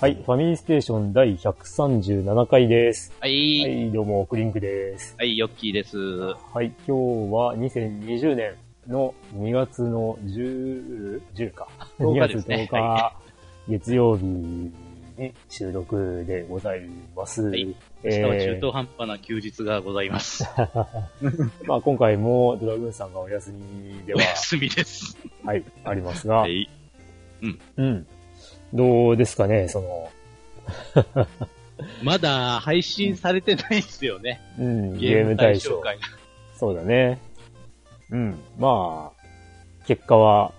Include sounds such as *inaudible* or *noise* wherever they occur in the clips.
はい、ファミリーステーション第137回です。は。はいい、どうも、クリンクです。はい、ヨッキーです。はい、今日は2020年の2月の10、10か。10 2月日ですね10日、月曜日に収録でございます。はいえ明日は中ー途半端な休日がございます。*laughs* まあ今回もドラグーンさんがお休みでおは、*laughs* 休みです。はい、ありますが、はい。うん。どうですかね、その、*laughs* まだ配信されてないんですよね。うん、ゲーム大賞。会が。そうだね。うん。まあ、結果は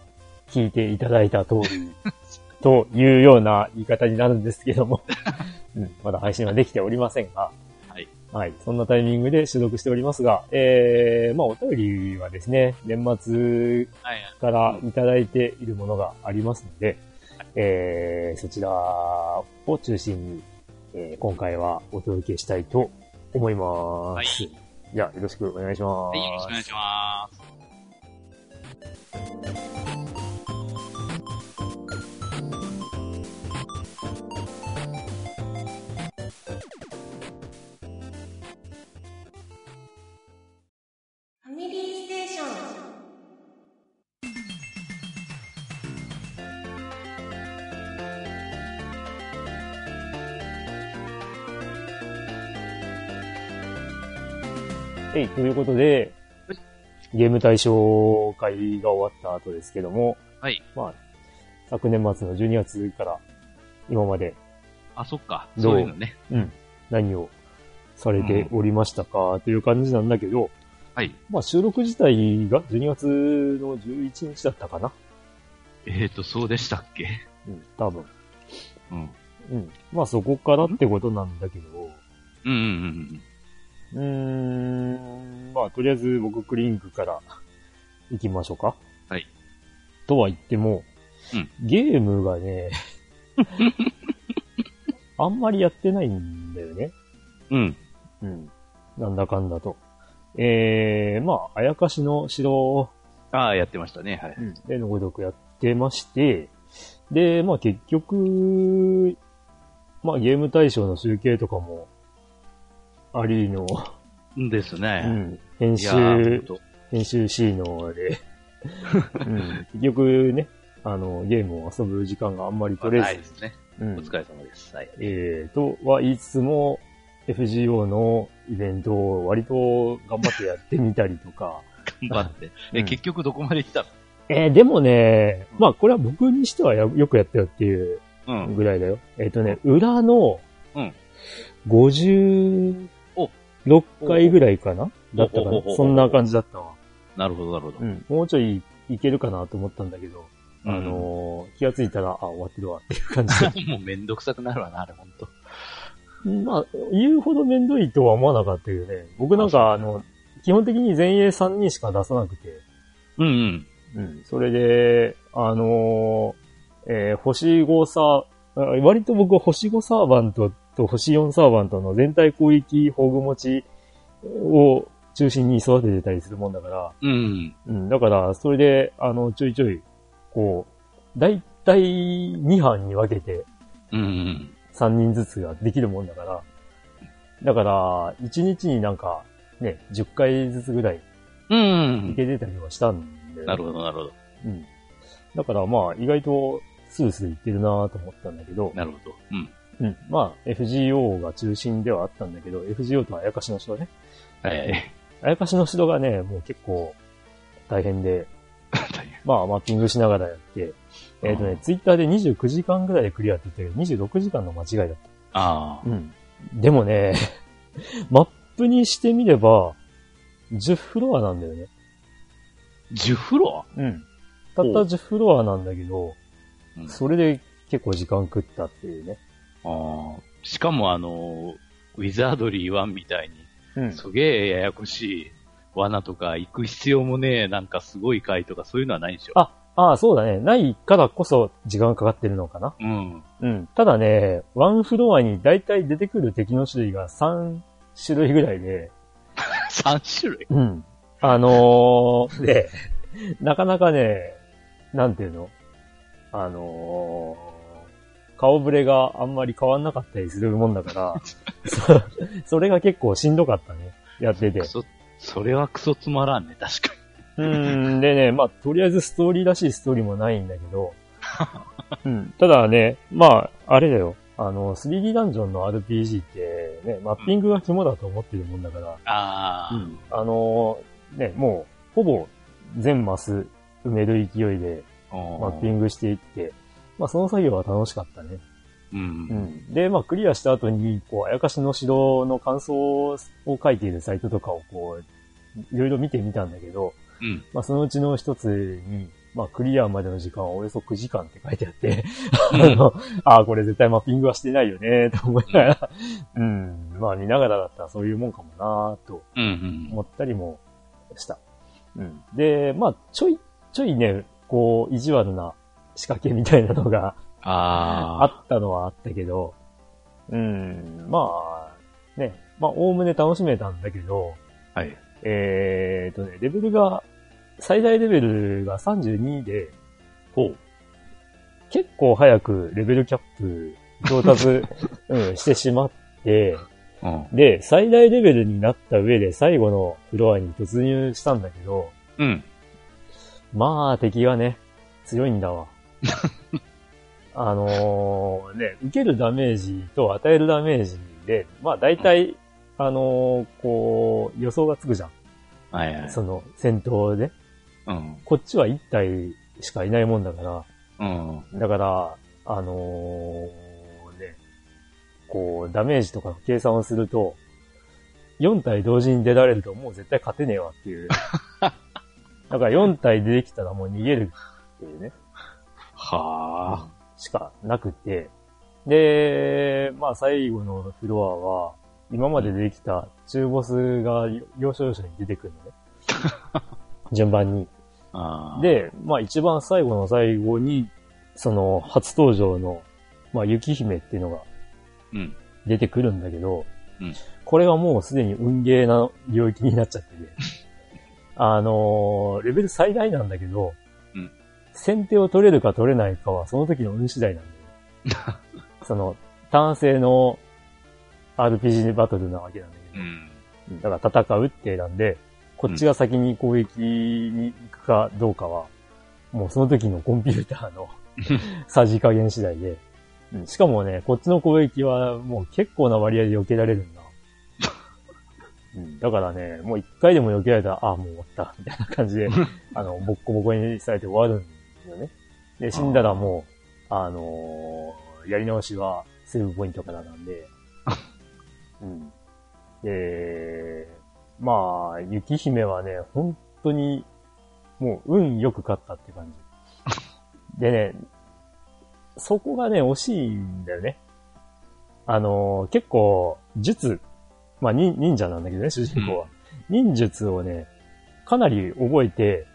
聞いていただいた通り、*laughs* というような言い方になるんですけども、*laughs* うん、まだ配信はできておりませんが、はい。はい。そんなタイミングで収録しておりますが、えー、まあお便りはですね、年末はい。からいただいているものがありますので、えー、そちらを中心に、えー今回はお届けしたいと思います。はいじゃあ、よろしくお願いします。はい、よろしくお願いします。ファミリーステーション。はい、ということで、ゲーム対象会が終わった後ですけども、はい。まあ、昨年末の12月から今まで、あ、そっか。どうそういうのね。うん、何をされておりましたか、という感じなんだけど、はい。まあ収録自体が12月の11日だったかなえーと、そうでしたっけ？うん、多分。うん。うん。まあそこからってことなんだけど、うんうんうんうーん、まあとりあえず僕クリンクから *laughs* 行きましょうか。はい。とは言っても、うんゲームがね、*laughs* あんまりやってないんだよね。うん。うん。うん。なんだかんだと。えー、まあ、あやかしの城ああ、やってましたね。はい。でのごとくやってまして、で、まあ結局、まあゲーム対象の集計とかも、ありの、ですうね。ん、編集、と編集 C ので、うん、*laughs* 結局ね、あの、ゲームを遊ぶ時間があんまり取れずないで、すね。うんお疲れ様です。はい。えー、とは言いつつも、FGO のイベントを割と頑張ってやってみたりとか、*laughs* 頑張って。え、うん結局どこまで来たえー、でもね、まあこれは僕にしてはやよくやったよっていうのうん。ぐらいだよ。えっ、とね、裏のうん、56回ぐらいかな？だったかな？そんな感じだったわ。なるほど、なるほどう。ん。もうちょいいけるかなと思ったんだけど、うんあのー気がついたら、あ、終わってるわっていう感じで。*laughs* もうめんどくさくなるわな、あれ、ほんと。まあ、言うほどめんどいとは思わなかったけどね。僕なんか、あの、基本的に前衛3人しか出さなくて、うんうん。うん。それで、あのーえー星5サー、あ割と僕は星5サーバントと星4サーバントの全体攻撃宝具持ちを中心に育ててたりするもんだから、うん。うん。だから、それで、あの、ちょいちょい、こう、だいたい2班に分けてうんうん。3人ずつができるもんだから、だから、1日になんか、ね、10回ずつぐらいうんい。けてたりはしたんで、なるほど、なるほど。うん。だからまあ、意外とスースーいってるなと思ったんだけど、なるほど。うん。うん。まあ、FGO が中心ではあったんだけど、FGO とあやかしの城ね。はいはい。あやかしの城がね、もう結構大変で、*laughs* まあ、マッピングしながらやって、えっ、とね、ツイッターで29時間ぐらいでクリアって言ったけど、26時間の間違いだった。ああ。うん。でもね、*laughs* マップにしてみれば、10フロアなんだよね。10フロうん。たった10フロアなんだけど、それで結構時間食ったっていうね。ああ。しかもあの、ウィザードリー1みたいに、うんすげえややこしい罠とか行く必要もねえ、なんかすごい回とかそういうのはないんでしょ？あ、ああ、そうだね。ないからこそ時間かかってるのかな。うん。うん。ただね、ワンフロアに大体出てくる敵の種類が3種類ぐらいで、*laughs* 3種類？うん。あのー、で、なかなかね、なんていうの？あのー、顔ぶれがあんまり変わんなかったりするもんだから、*laughs* そそれが結構しんどかったね。やっててク。ソ、それはクソつまらんね、確かうん、でね、まあ、とりあえずストーリーらしいストーリーもないんだけど、*laughs* うん、ただね、まあ、あれだよ。あの、3D ダンジョンの RPG ってね、マッピングが肝だと思ってるもんだから、に。ああ、うんあのね、もう、ほぼ全マス埋める勢いでママッピングしていって、まあその作業は楽しかったね。うん。う。うんん。で、まあクリアした後に、こう、あやかしの城の感想を書いているサイトとかをこう、いろいろ見てみたんだけど、うん。まあそのうちの一つに、まあクリアまでの時間はおよそ9時間って書いてあって、うん *laughs* あの、ああ、これ絶対マッピングはしてないよね、と思いながら、うん、まあ見ながらだったらそういうもんかもなと。思ったりもした。うん。で、まあ、ちょい、ちょいね、こう、意地悪な仕掛けみたいなのがあああ。ったのはあったけど、うん、まあ、ね、まあ、おおむね楽しめたんだけど、はい。えーとね、レベルが、最大レベルが32で、ほう。結構早くレベルキャップ到達、*laughs* うん、してしまって、うん。で、最大レベルになった上で最後のフロアに突入したんだけど、うん。まあ、敵がね、強いんだわ。*laughs* あのーね、受けるダメージと与えるダメージで、まあ大体、あのーこう、予想がつくじゃん。はいはい。その戦闘で。うん。こっちは1体しかいないもんだから、うん。だから、あのーね、こう、ダメージとかの計算をすると、4体同時に出られるともう絶対勝てねえわっていう。*laughs* だから4体出てきたらもう逃げるっていうね、はあ。しかなくて。で、まあ最後のフロアは、今まで出てきた中ボスが要所要所に出てくるのね。*laughs* 順番に。で、まあ一番最後の最後に、その初登場の、まあ雪姫っていうのがうん。出てくるんだけど、うんこれはもうすでに運ゲーな領域になっちゃってて、*laughs* あのーレベル最大なんだけど、うん先手を取れるか取れないかはその時の運次第なんだよね。*laughs* その、単性の RPG バトルなわけなんだけど、うん。だから戦うって選んで、こっちが先に攻撃に行くかどうかは、もうその時のコンピューターの *laughs* さじ加減次第で、うんしかもね、こっちの攻撃はもう結構な割合で避けられるんだ。うんだからね、もう一回でも避けられたら、ああ、もう終わった、みたいな感じで、*laughs* あの、ボッコボコにされて終わるんだよね。で、死んだらもう、あのーやり直しはセーブポイントからなんで、*laughs* うん。で、まあ、雪姫はね、本当に、もう運よく勝ったって感じ。*laughs* でね、そこがね、惜しいんだよね。あのー結構、術、まあ、忍忍者なんだけどね、主人公は。忍術をね、かなり覚えて、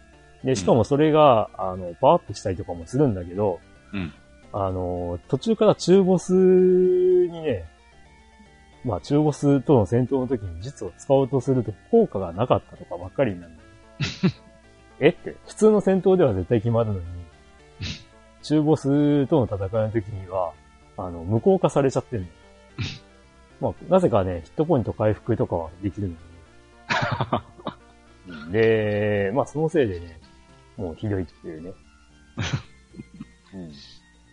で、しかもそれが、あの、パワーアップしたりとかもするんだけど、うん。あのー途中から中ボスにね、まあ中ボスとの戦闘の時に術を使おうとすると効果がなかったとかばっかりになる。*laughs* えって、普通の戦闘では絶対決まるのに、中ボスとの戦いの時には、あの、無効化されちゃってるの。*laughs* まあ、なぜかね、ヒットポイント回復とかはできるのに。*laughs* で、まあそのせいでね、もうひどいっていうね。うん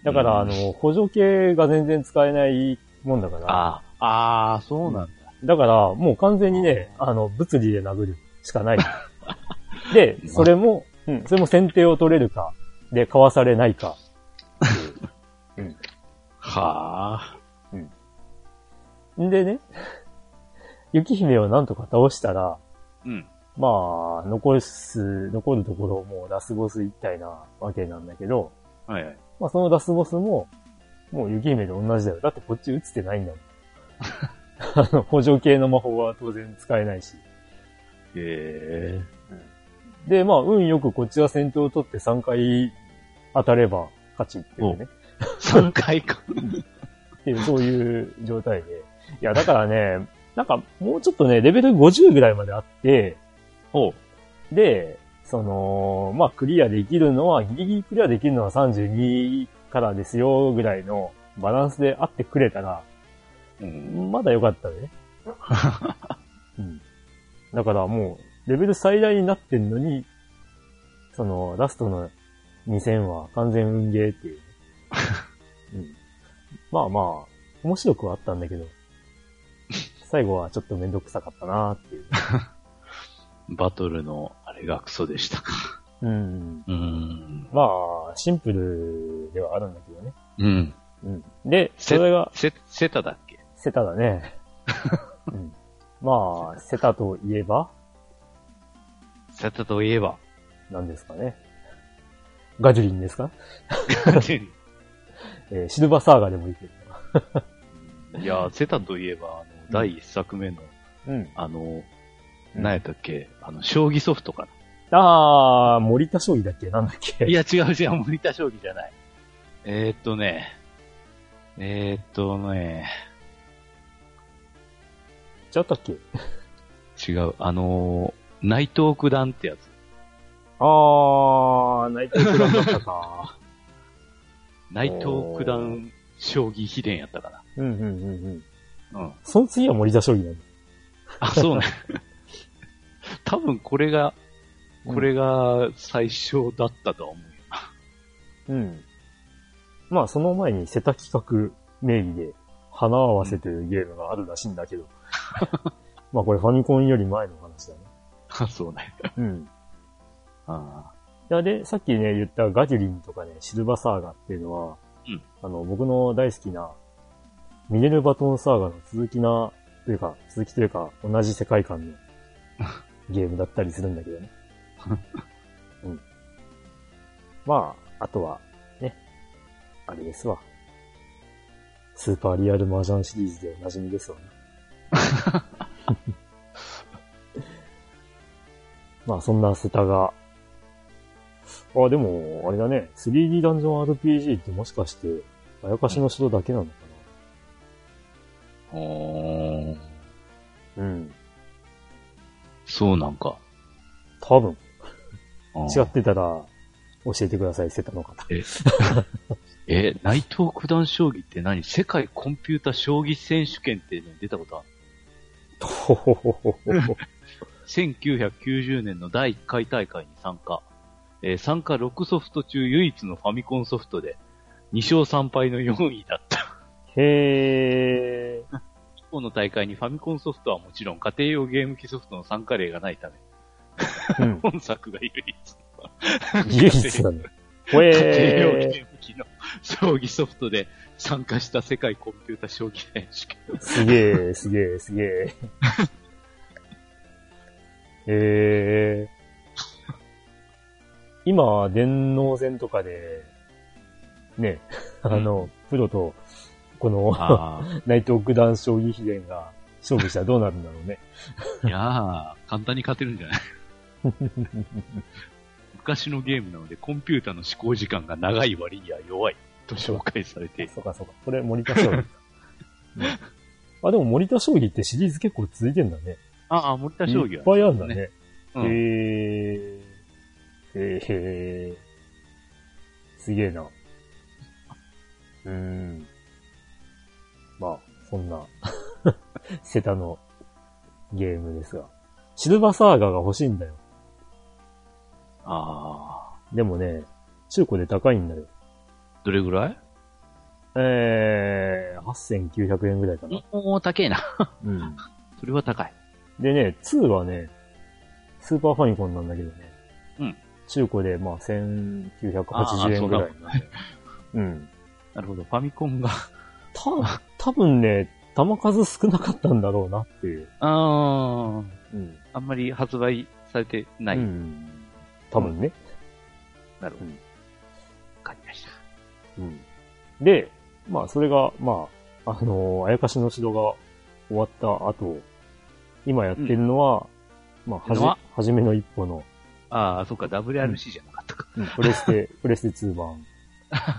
だから、あの、補助系が全然使えないもんだから、ああ。ああ、そうなんだ。だから、もう完全にね、あの、物理で殴るしかない。で、それも、うん、それも先手を取れるか、で、かわされないか。はあ。んでね、雪姫をなんとか倒したら、うん。まあ、残す、残るところもうラスボス一体なわけなんだけど、はいはい。まあそのラスボスも、もう雪姫と同じだよ。だってこっち打つてないんだもん。*laughs* あの、補助系の魔法は当然使えないし。へで、まあ、運よくこっちが先頭を取って3回当たれば勝ちっていうね。え。3回か。っていう、そういう状態で。いや、だからね、なんかもうちょっとね、レベル50ぐらいまであって、おう。で、その、まあ、クリアできるのは、ギリギリクリアできるのは32からですよ、ぐらいのバランスであってくれたら、うん。まだよかったね。*laughs* うん。だからもう、レベル最大になってんのに、その、ラストの2000は完全運ゲーっていう、ね。*laughs* うん。まあまあ、面白くはあったんだけど、最後はちょっとめんどくさかったなっていう。*laughs* バトルのあれがクソでしたか。うん。うん。まあ、シンプルではあるんだけどね。うん。うん。で、そせれが、せ、セタだっけ？セタだね。*laughs* うん。まあ、セタといえば、セタといえば。何ですかね。ガジュリンですか？*laughs* えーシルバーサーガーでもいいけど。いや、セタといえば、あの、第一作目の、うん。あの、うん何やったっけ？あの、将棋ソフトかあー、森田将棋だっけ？なんだっけ？な。*laughs* いや、違う違う、森田将棋じゃない。えー、っとね、えー、っとね、ちゃったっけ？違う、あの、内藤九段ってやつ。あー、内藤九段だったか。*laughs* 内藤九段将棋秘伝やったかうんうんうんうん。な。うん。その次は森田将棋なんだ。あ、そうね。多分これが、これが最初だったとは思うよ。うん。まあ、その前に瀬田企画名義で、花合わせというゲームがあるらしいんだけど。*laughs* まあ、これファミコンより前の話だね。あ、そうね。うん。あいや、で、さっきね、言ったガジュリンとかね、シルバーサーガっていうのは、うんあの、僕の大好きな、ミネルバトンサーガの続きな、というか、続きというか、同じ世界観の *laughs* ゲームだったりするんだけどね。*laughs* うん。まあ、あとは、ね、あれですわ。スーパーリアルマージャンシリーズでおなじみですわね。*laughs* まあ、そんなセタが、あ、でも、あれだね。3D ダンジョン RPG ってもしかして、あやかしの城だけなのかな？うん。そうなんか。多分。違ってたら、教えてください、セタの方。え、内藤九段将棋って何？世界コンピュータ将棋選手権っていうのに出たことあるほほほほほほ。1990年の第1回大会に参加。えー参加6ソフト中唯一のファミコンソフトで、2勝3敗の4位だった。へー。一方の大会にファミコンソフトはもちろん家庭用ゲーム機ソフトの参加例がないため、うん。本作が唯一。唯一だ。ほ家庭用えゲーム機の将棋ソフトで参加した世界コンピュータ将棋選手権。ー。すげえ、すげえ、すげえ。えー。今、電脳戦とかで、ね、あの、プロと、この、あ *laughs* 内藤九段将棋秘伝が勝負したらどうなるんだろうね。あ。いやー、簡単に勝てるんじゃない？*laughs* 昔のゲームなので、コンピュータの思考時間が長い割には弱いと紹介されている。そうかそうか。これ森田将棋か。*laughs* うんあ、でも森田将棋ってシリーズ結構続いてんだね。ああ、森田将棋は。いっぱいあるんだね。うんへえ。へえ。すげえな。うーん。まあ、そんな、*laughs* セタのゲームですが。シルバーサーガーが欲しいんだよ。ああ。でもね、中古で高いんだよ。どれぐらい？えー、8900円ぐらいかな。おー、高えな。うん。*laughs* それは高い。でね、2はね、スーパーファミコンなんだけどね。うん。中古で、まあ、1980円ぐらいなんで。うん。*laughs* なるほど。ファミコンが。た、多分ね、弾数少なかったんだろうなっていう。ああ。うん。あんまり発売されてない。うん。多分ね。なるほど。うんわかりました。うん。で、まあ、それが、まあ、あのーあやかしの城が終わった後、今やってるのは、まあ、はじのは、はじめの一歩の、ああ、そっか、WRC じゃなかったか。うんプレステ、プレステ2版。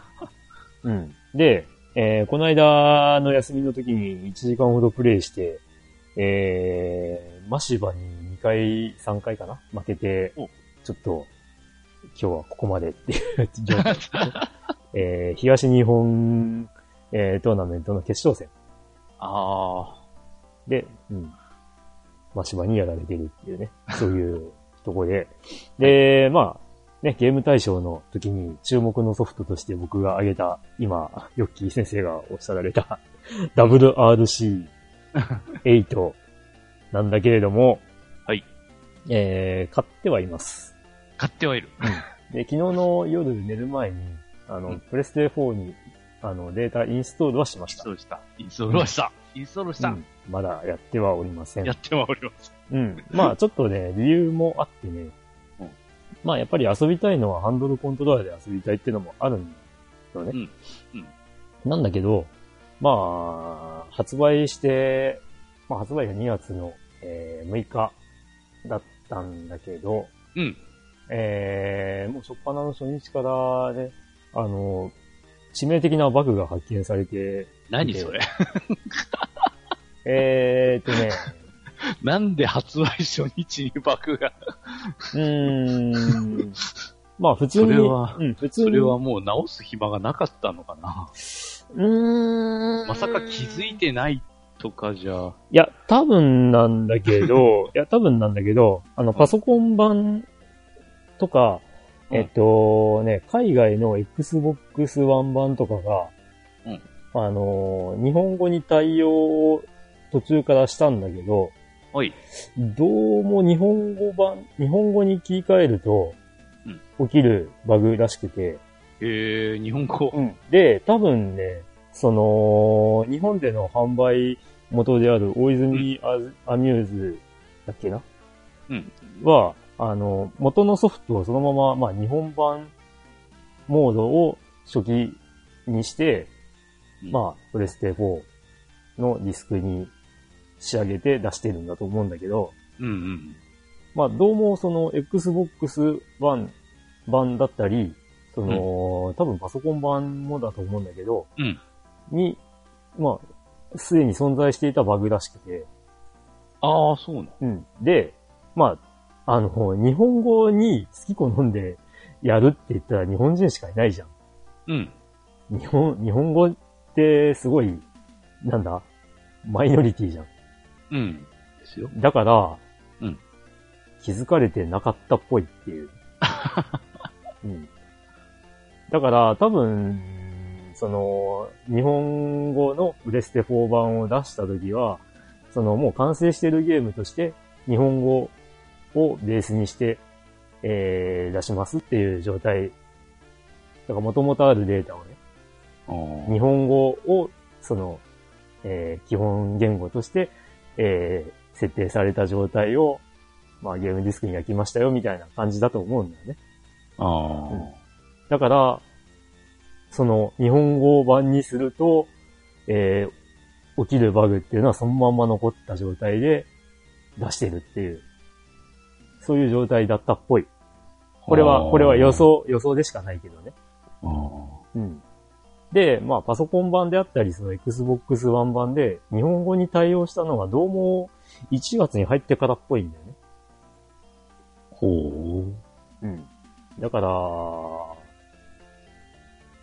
*laughs* うん。で、えーこの間の休みの時に1時間ほどプレイして、えー、マシバに2回、3回かな？負けてお、ちょっと、今日はここまでっていう状態。*laughs* えー、東日本、えー、トーナメントの決勝戦あで、うん。マシバにやられてるっていうね、そういうところで。で、まあ、ね、ゲーム大賞の時に注目のソフトとして僕が挙げた、今、ヨッキー先生がおっしゃられた *laughs* WRC8 *laughs* なんだけれども、はい。えー、買ってはいます。あ、買ってはいる。で、昨日の夜寝る前に、あの、うんプレステ4に、あの、データインストールはしまインした。ストールした。インストールはした。インストールした。うんまだやってはおりませんや。ってはおります。うん。まあちょっとね、理由もあってね、うんまあやっぱり遊びたいのはハンドルコントローラーで遊びたいっていうのもあるんだよね。うんうんなんだけど、まあ、発売して、まあ発売が2月の、えー6日だったんだけど、うん。えー、もう初っ端の初日からね、あの、致命的なバグが発見されて、何それ？*laughs* えーっとね、*laughs* なんで発売初日にバグが。うーん。まあ普通に、それはうん、普通に。それはもう直す暇がなかったのかな？うーん。まさか気づいてないとかじゃ。いや、多分なんだけど、*laughs* いや、多分なんだけど、あの、パソコン版とか、うんえっとね、海外の Xbox One 版とかが、うんあの、日本語に対応を途中からしたんだけど、おい。どうも日本語版、日本語に切り替えると、起きるバグらしくて、えー、日本語。で、多分ね、その、日本での販売元である大泉アミューズだっけな？うん。は、あの、元のソフトをそのまま、まあ、日本版モードを初期にして、うんまあ、プレステ4のディスクに仕上げて出してるんだと思うんだけど、うんうん。まあ、どうもその Xbox One 版だったり、その、多分パソコン版もだと思うんだけど、うん。に、まあ、すでに存在していたバグらしくて、ああ、そうなの。うん。で、まあ、あの、日本語に好き好んでやるって言ったら日本人しかいないじゃん。うん。日本、日本語ってすごい、なんだ？マイノリティじゃん。うん。ですよ。だから、うん気づかれてなかったっぽいっていう。*laughs* うん。だから、多分、その、日本語のプレステ4版を出したときは、そのもう完成してるゲームとして、日本語をベースにして、えー、出しますっていう状態。だから元々あるデータをね、日本語を、その、えー基本言語として、えー設定された状態を、まあゲームディスクに焼きましたよ、みたいな感じだと思うんだよね。あだから、その、日本語版にすると、えー起きるバグっていうのはそのまんま残った状態で出してるっていう、そういう状態だったっぽい。これは、これは予。想、予想でしかないけどね。うん。で、まあ、パソコン版であったり、その Xbox One 版で、日本語に対応したのがどうも1月に入ってからっぽいんだよね。ほうん。だから、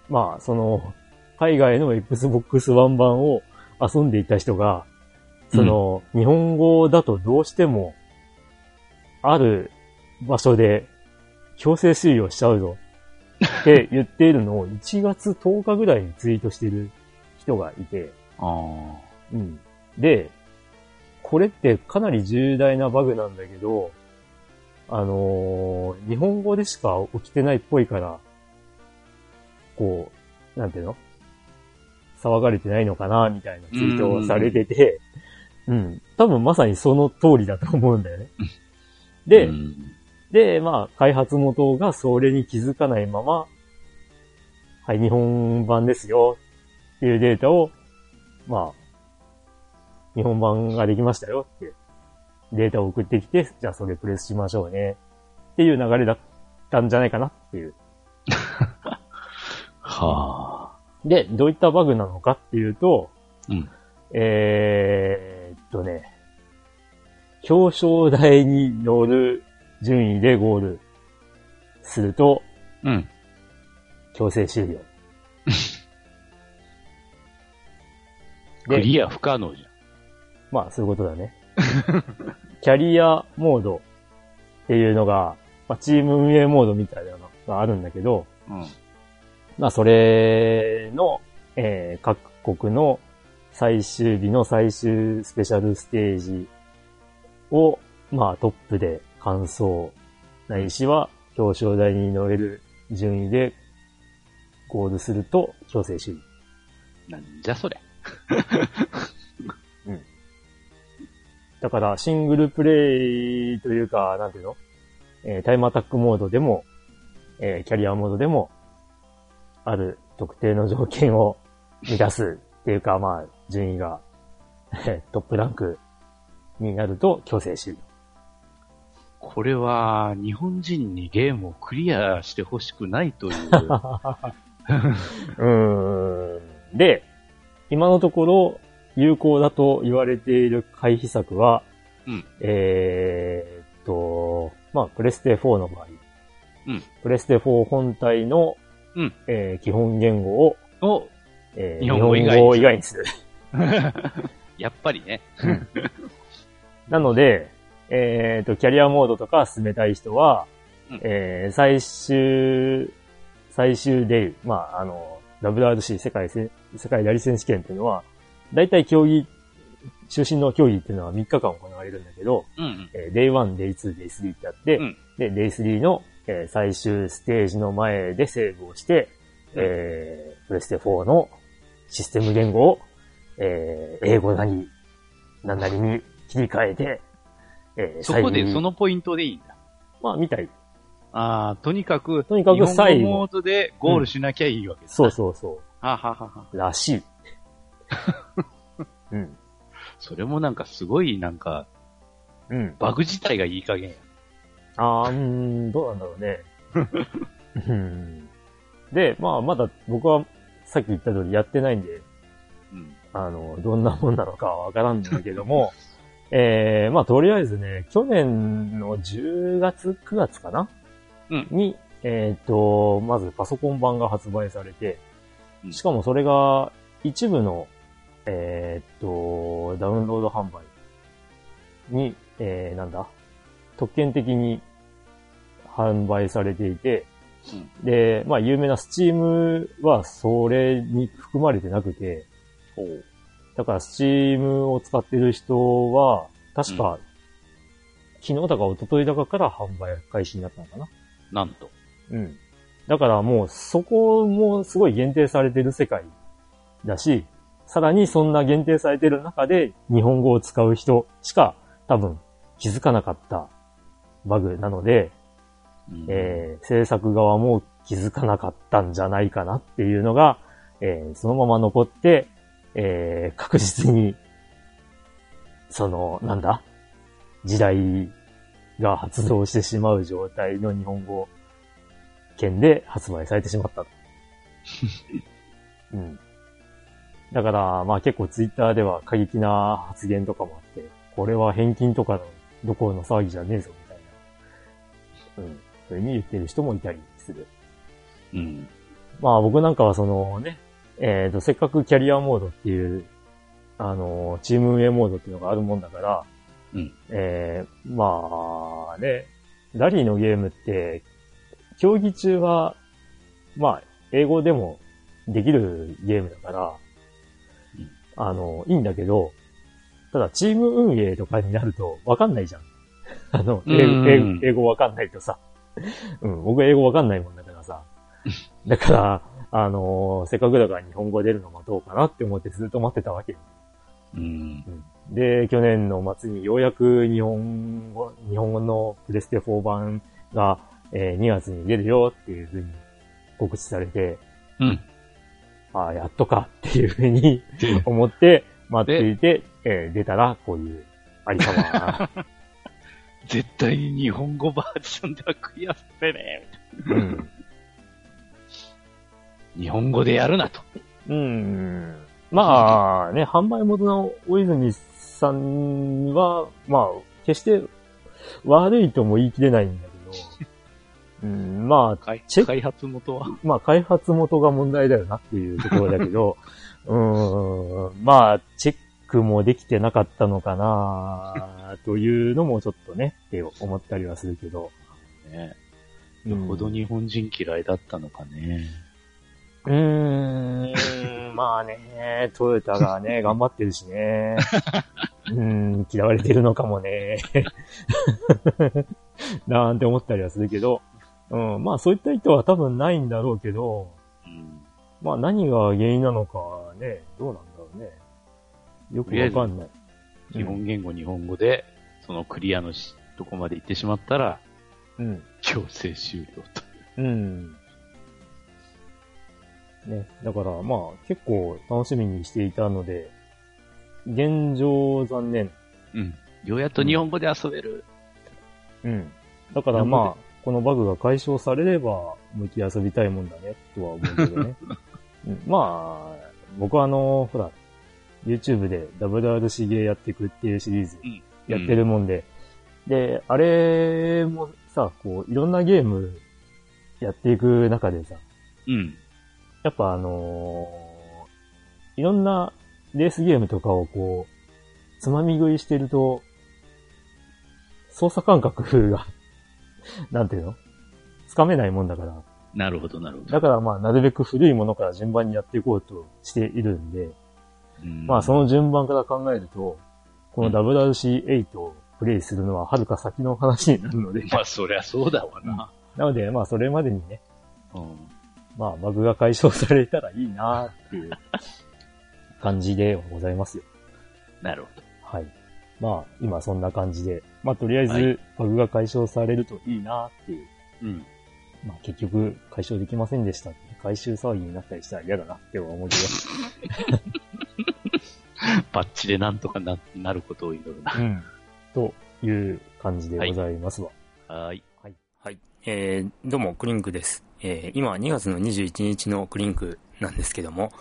まあ、その、海外の Xbox One 版を遊んでいた人が、その、日本語だとどうしても、ある場所で強制終了しちゃうぞって言っているのを1月10日ぐらいにツイートしてる人がいて、う。あうん。で、これってかなり重大なバグなんだけど、あのー日本語でしか起きてないっぽいから、こう、なんていうの？騒がれてないのかなみたいなツイートをされてて、うん。多分まさにその通りだと思うんだよね。あ。で、うんで、まあ、開発元がそれに気づかないまま、はい、日本版ですよっていうデータを、まあ、日本版ができましたよってデータを送ってきて、じゃあそれプレスしましょうね。っていう流れだったんじゃないかなっていう。*laughs* はあ。で、どういったバグなのかっていうと、うん。えーっとね、表彰台に乗る順位でゴールするとうん。強制終了。*laughs* クリア不可能じまあそういうことだね。*laughs* キャリアモードっていうのが、まあ、チーム運営モードみたいなのがあるんだけど、ゃん。うん。まあそれの、えー各国の最終日の最終スペシャルステージを、まあトップで完走、ないしは表彰台に乗れる順位でゴールすると強制終了。なんじゃそれ。だから、シングルプレイというか、なんていうの？えータイムアタックモードでも、えーキャリアモードでも、ある特定の条件を満たすっていうか、まあ、順位が、えートップランクになると強制終了。これは、日本人にゲームをクリアしてほしくないという。*laughs* うーん。で、今のところ、有効だと言われている回避策は、うんえーっと、まあ、プレステ4の場合、うんプレステ4本体の、うんえー基本言語を、お、えー日本語以外にする。*laughs* やっぱりね。なので、えーっと、キャリアモードとか進めたい人は、うん。えー最終、最終デイ、まあ、あの、WRC 世界せ、世界ラリ選手権っていうのは、大体競技、中心の競技っていうのは3日間行われるんだけど、うんうん。えー、Day1、Day2、Day3 ってあって、うん。で、Day3 の、えー最終ステージの前でセーブをして、えー、プレステ4のシステム言語を、えー、英語なり、なんなりに切り替えて、えー、そこでそのポイントでいいんだ。まあ、みたい。ああ、とにかく、とにかく最後モードでゴールしなきゃいいわけです、そうそうそはははは。う。らしい。*laughs* うん。それもなんかすごいなんか、うん。バグ自体がいい加減や。あー、うーん、どうなんだろうね。うんで、まあ、まだ僕はさっき言った通りやってないんで、うん。あの、どんなもんなのかはわからんんだけども、えー、まあ、とりあえずね、去年の10月、9月かな？うん。に、えっ、と、まずパソコン版が発売されてう、ん。しかもそれが一部の、えっ、と、ダウンロード販売に、えー、なんだ、特権的に販売されていて、で、まあ、有名なスチームはそれに含まれてなくて、ほう。だから、スチームを使ってる人は、確か、昨日だか一昨日だかから販売開始になったのかななんと。うん。だからもう、そこもすごい限定されてる世界だし、さらにそんな限定されてる中で、日本語を使う人しか多分気づかなかったバグなので、うんえー制作側も気づかなかったんじゃないかなっていうのが、えーそのまま残って、えー確実に、その、なんだ？時代が発動してしまう状態の日本語圏で発売されてしまったと。*laughs* うん。だから、まあ結構ツイッターでは過激な発言とかもあって、これは返金とかのどころの騒ぎじゃねえぞみたいな。うん。そういうふうに言ってる人もいたりする。うん。まあ僕なんかはそのね、えっ、と、せっかくキャリアモードっていう、あの、チーム運営モードっていうのがあるもんだから、うんえーまあね、ラリーのゲームって、競技中は、まあ、英語でもできるゲームだから、うんあの、いいんだけど、ただチーム運営とかになるとわかんないじゃん。*laughs* あの、英語わかんないとさ。うん、僕英語わかんないもんだからさ。*laughs* だから、あのーせっかくだから日本語出るの待とうかなって思ってずっと待ってたわけよ。うん。で、去年の末にようやく日本語、日本語のプレステ4版が、えー2月に出るよっていうふうに告知されて、うん。ああ、やっとかっていうふうに思って待っていて、えー出たらこういうありさま *laughs* 絶対に日本語バージョンではクリアさせねえ、みたいうん。な。日本語でやるなと。うん。まあね、販売元の大泉さんは、まあ、決して悪いとも言い切れないんだけど、*laughs* うん、まあ、開チェ開発元は。まあ、開発元が問題だよなっていうところだけど、*laughs* うーん、まあ、チェックもできてなかったのかなというのもちょっとね、って思ったりはするけど。ね。うんよほど日本人嫌いだったのかね。うーん、まあね、トヨタがね、*laughs* 頑張ってるしね。うん、嫌われてるのかもね。*laughs* なんて思ったりはするけど、うん、まあそういった意図は多分ないんだろうけど、うん。まあ何が原因なのかね、どうなんだろうね。よくわかんない。基本言語日本語で、そのクリアのしとこまで行ってしまったら、うん。強制終了と。うん。ね、だからまあ結構楽しみにしていたので、現状残念。うん。ようやっと日本語で遊べる。うん。だからまあ、このバグが解消されれば、思いっきり遊びたいもんだね、とは思うけどね。*laughs* うん、まあ、僕はあの、ほら、YouTube で WRC ゲーやっていくっていうシリーズうんやってるもんで、で、あれもさ、こう、いろんなゲームやっていく中でさ、うん。やっぱあのーいろんなレースゲームとかをこう、つまみ食いしてると、操作感覚が、なんていうの？つかめないもんだから。なるほど、なるほど。だからまあ、なるべく古いものから順番にやっていこうとしているんで、うんまあその順番から考えると、この WRC8 をプレイするのは遥か先の話になるので、まあ、そりゃそうだわな。なのでまあそれまでにね、うん。まあバグが解消されたらいいなっていう感じでございますよ。*laughs* なるほど。はい。まあ、今そんな感じで、まあ、とりあえはいず、バグが解消されるといいなっていう。うん。まあ、結局、解消できませんでしたって。回収騒ぎになったりしたら嫌だなって思うけ *laughs* バッチでなんとかな、なることを祈るな。ど。うん。という感じでございますわ。はーい。えー、どうも、クリンクです。えー、今、2月の21日のクリンクなんですけども、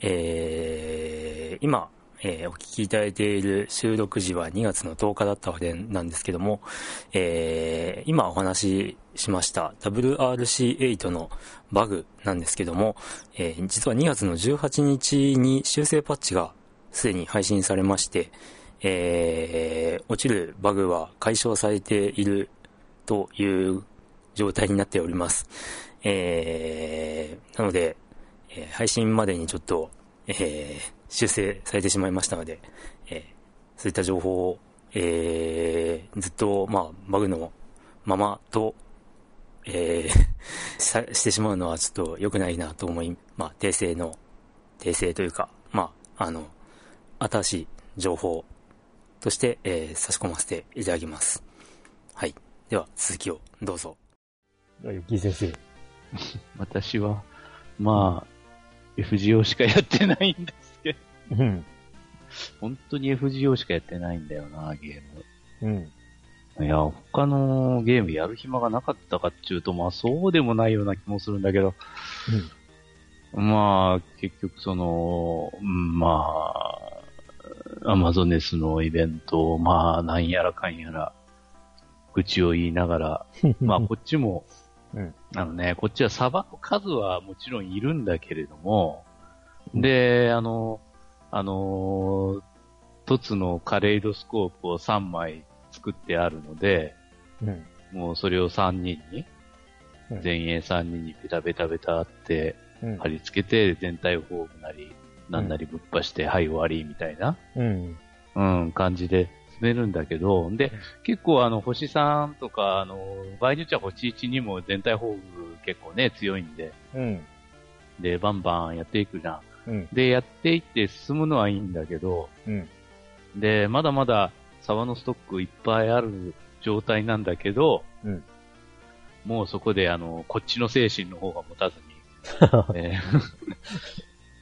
えー、今、えーお聞きいただいている収録時は2月の10日だったわけなんですけども、えー、今お話ししました WRC8 のバグなんですけども、えー実は2月の18日に修正パッチがすでに配信されまして、えー、落ちるバグは解消されているという状態になっております。えー、なので、えー配信までにちょっと、えー、修正されてしまいましたので、えーそういった情報を、えー、ずっと、まあ、バグのままと、えー *laughs* さしてしまうのはちょっと良くないなと思い、まあ、訂正の、訂正というか、まあ、あの、新しい情報として、えー差し込ませていただきます。はい。では、続きをどうぞ。ゆき先生。*laughs* 私は、まあ、FGO しかやってないんですけど、うん。本当に FGO しかやってないんだよな、ゲーム。うん。いや、他のゲームやる暇がなかったかっていうと、まあそうでもないような気もするんだけど、まあ、結局その、うんまあ、アマゾネスのイベントを、まあ、なんやらかんやら、愚痴を言いながら、*laughs* まあ、こっちも、うんあのね、こっちはサバの数はもちろんいるんだけれども、で、あの、あの、凸のカレイドスコープを3枚作ってあるので、うん。もうそれを3人に、うん前衛3人にベタベタベタってうん。貼り付けて、全体フォームなり、なんなりぶっ破して、はい終わりみたいな、うん。うん、感じで進めるんだけど、で、結構あの、星3とか、あの、場合によっちゃ星1にも全体フォーム結構ね、強いんで、うん。で、バンバンやっていくじゃん。うん。で、やっていって進むのはいいんだけど、うん。で、まだまだ沢のストックいっぱいある状態なんだけど、うんもうそこであの、こっちの精神の方が持たずに、*laughs* え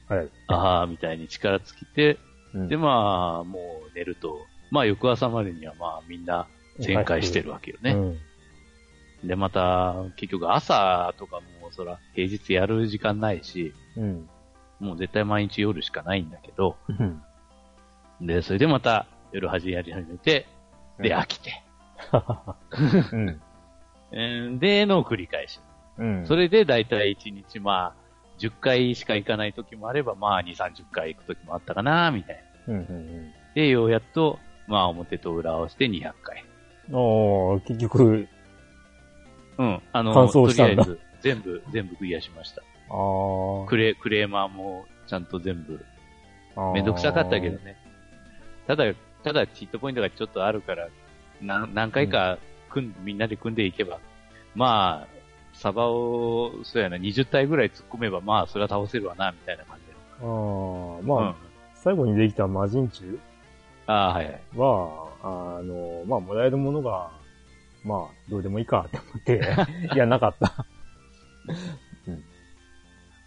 ーはい。*laughs* ああ、みたいに力尽きて、うんで、まあ、もう寝ると、まあ、翌朝までにはまあ、みんな全開してるわけよね。うん。で、また、結局朝とかも、そら、平日やる時間ないし、うん。もう絶対毎日夜しかないんだけど、うん。で、それでまた夜8時やり始めて、で、うん飽きて、*laughs* で、の繰り返し。うん。それで大体1日まあ、10回しか行かない時もあれば、まあ2、30回行く時もあったかな、みたいな。で、ようやっと、まあ表と裏合わせて200回。うん。ああ、結局、うん。あの、完走したんだとりあえず、全部、全部クリアしました。ああ。クレ、クレーマーもちゃんと全部、めんどくさかったけど。ね。ただ、ただ、チットポイントがちょっとあるから、何何回か組ん、みんなで組んでいけば、まあ、サバを、そうやな、20体ぐらい突っ込めば、まあ、それは倒せるわな、みたいな感じで。ああ、うん。まあ、最後にできた魔人中ああ、はいはあの、まあ、もらえるものが、まあ、どうでもいいかって思って、*laughs* いや、なかった。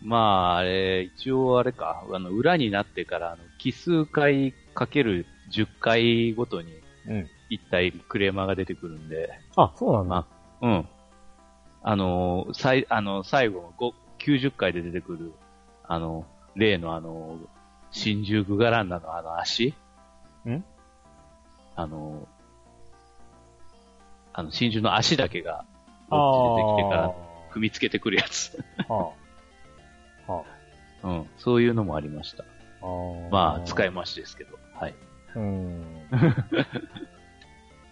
まあ、あれ、一応あれか、あの、裏になってから、あの、奇数回かける10回ごとに、うん。一体クレーマーが出てくるんで、あ、そうなんだ。まあ、うん。あの、最、あの、最後の5 90回で出てくる、あの、例のあの、真珠グガランナのあの足ん？あの、あの、真珠の足だけが、あこっち出てきてからあ踏みつけてくるやつ。ー。は *laughs* あ。はうん。そういうのもありました。あ。あまあ、使いま回しですけど。はい。*laughs* うん。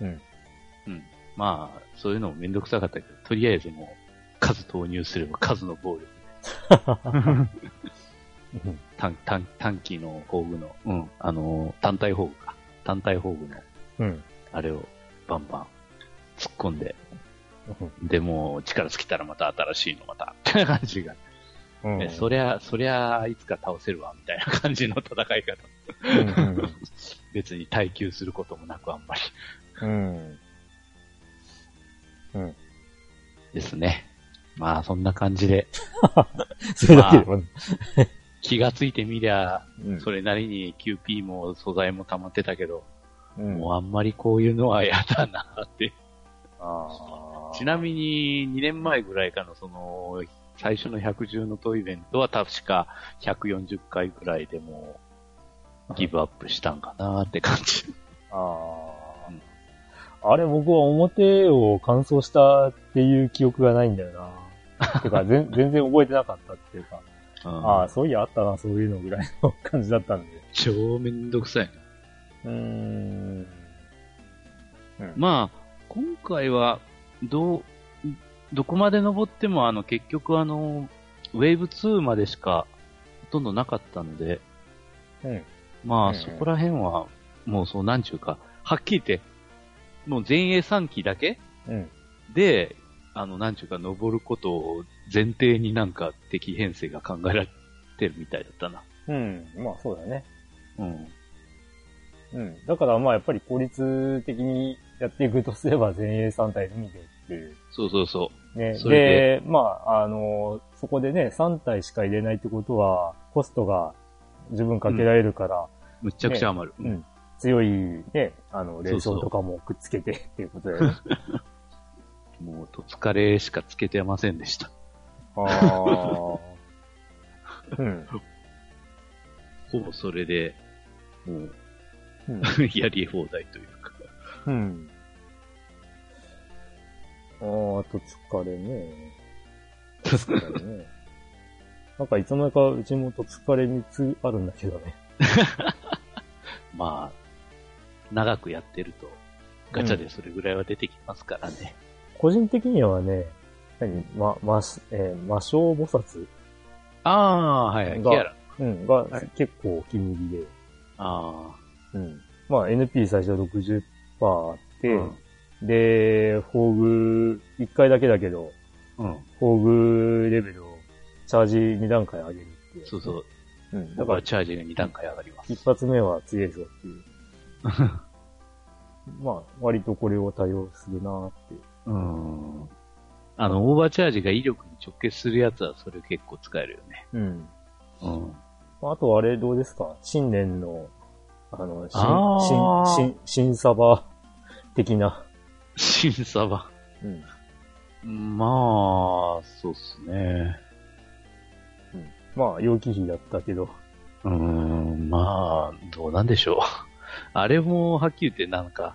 うん。まあ、そういうのもめんどくさかったけど、とりあえずもう、数投入すれば数の暴力で。*laughs* 短、短、短期の宝具の、うん、あのー単体宝具か。単体宝具の、うん。あれをバンバン突っ込んで、で、もう力尽きたらまた新しいのまた、ってな感じが。うん。えそりゃ、そりゃ、いつか倒せるわ、みたいな感じの戦い方。うん別に耐久することもなくあんまり。うん。うん。ですね。まあ、そんな感じで、*laughs* それだけでも、気がついてみりゃ、うんそれなりに QP も素材も溜まってたけど、うんもうあんまりこういうのは嫌だなって。ちなみに2年前ぐらいかのその、最初の110のトイベントは確か140回ぐらいでもうギブアップしたんかなって感じ。ああ。あれ、僕は表を乾燥したっていう記憶がないんだよな。てか、全 *laughs* 全然覚えてなかったっていうか、ああ、そういやあったな、そういうのぐらいの感じだったんで。超めんどくさいな。うーん。まあ、今回は、どう、どこまで登っても、あの、結局あの、ウェーブ2までしか、ほとんどなかったので、うん。まあ、うんそこら辺は、もうそう、なんちゅうか、はっきり言って、もう前衛3期だけうん。で、あの、なんちゅうか、登ることを前提になんか敵編成が考えられてるみたいだったな。うん。まあ、そうだね。うん。うん。だから、まあ、やっぱり効率的にやっていくとすれば、前衛3体のみでっていう。そうそうそね。それで、まあ、あの、そこでね、3体しか入れないってことは、コストが十分かけられるから、う。むっちゃくちゃ余る。うん強いね、あの、霊そうそう障とかもくっつけてっていうことで、ね。*laughs* もう、と疲れしかつけてませんでした。ああ。*laughs* うん。ほぼそれで、もう、うん。*laughs* やり放題というか。うん。ああ、と疲れね。*laughs* 疲れね。なんかいつの間にかうちもと疲れ3つあるんだけどね。まあ、長くやってると、ガチャでそれぐらいは出てきますからね。個人的にはね、何？ま、ま、えー魔性菩薩？ああ、はいはい。ラ。うん、がはい結構お気に入りで。あうん。まあ NP 最初60%あって、うんで、宝具1回だけだけど、あ、うん。宝具レベルをチャージ2段階上げるっていう。そうそう。うん。だかららチャージが2段階上がります。一発目は強いぞっていう。*laughs* まあ、割とこれを多用するなーって。うん。あの、オーバーチャージが威力に直結するやつはそれ結構使えるよね。うん。うん。まああとあれどうですか？新年の、あの、新あー、新、新、新サバ的な。新サバ。うん。まあ、そうっすね。まあ、陽気比だったけど。うーん、まあ、どうなんでしょう。*laughs* あれも、はっきり言ってなんか、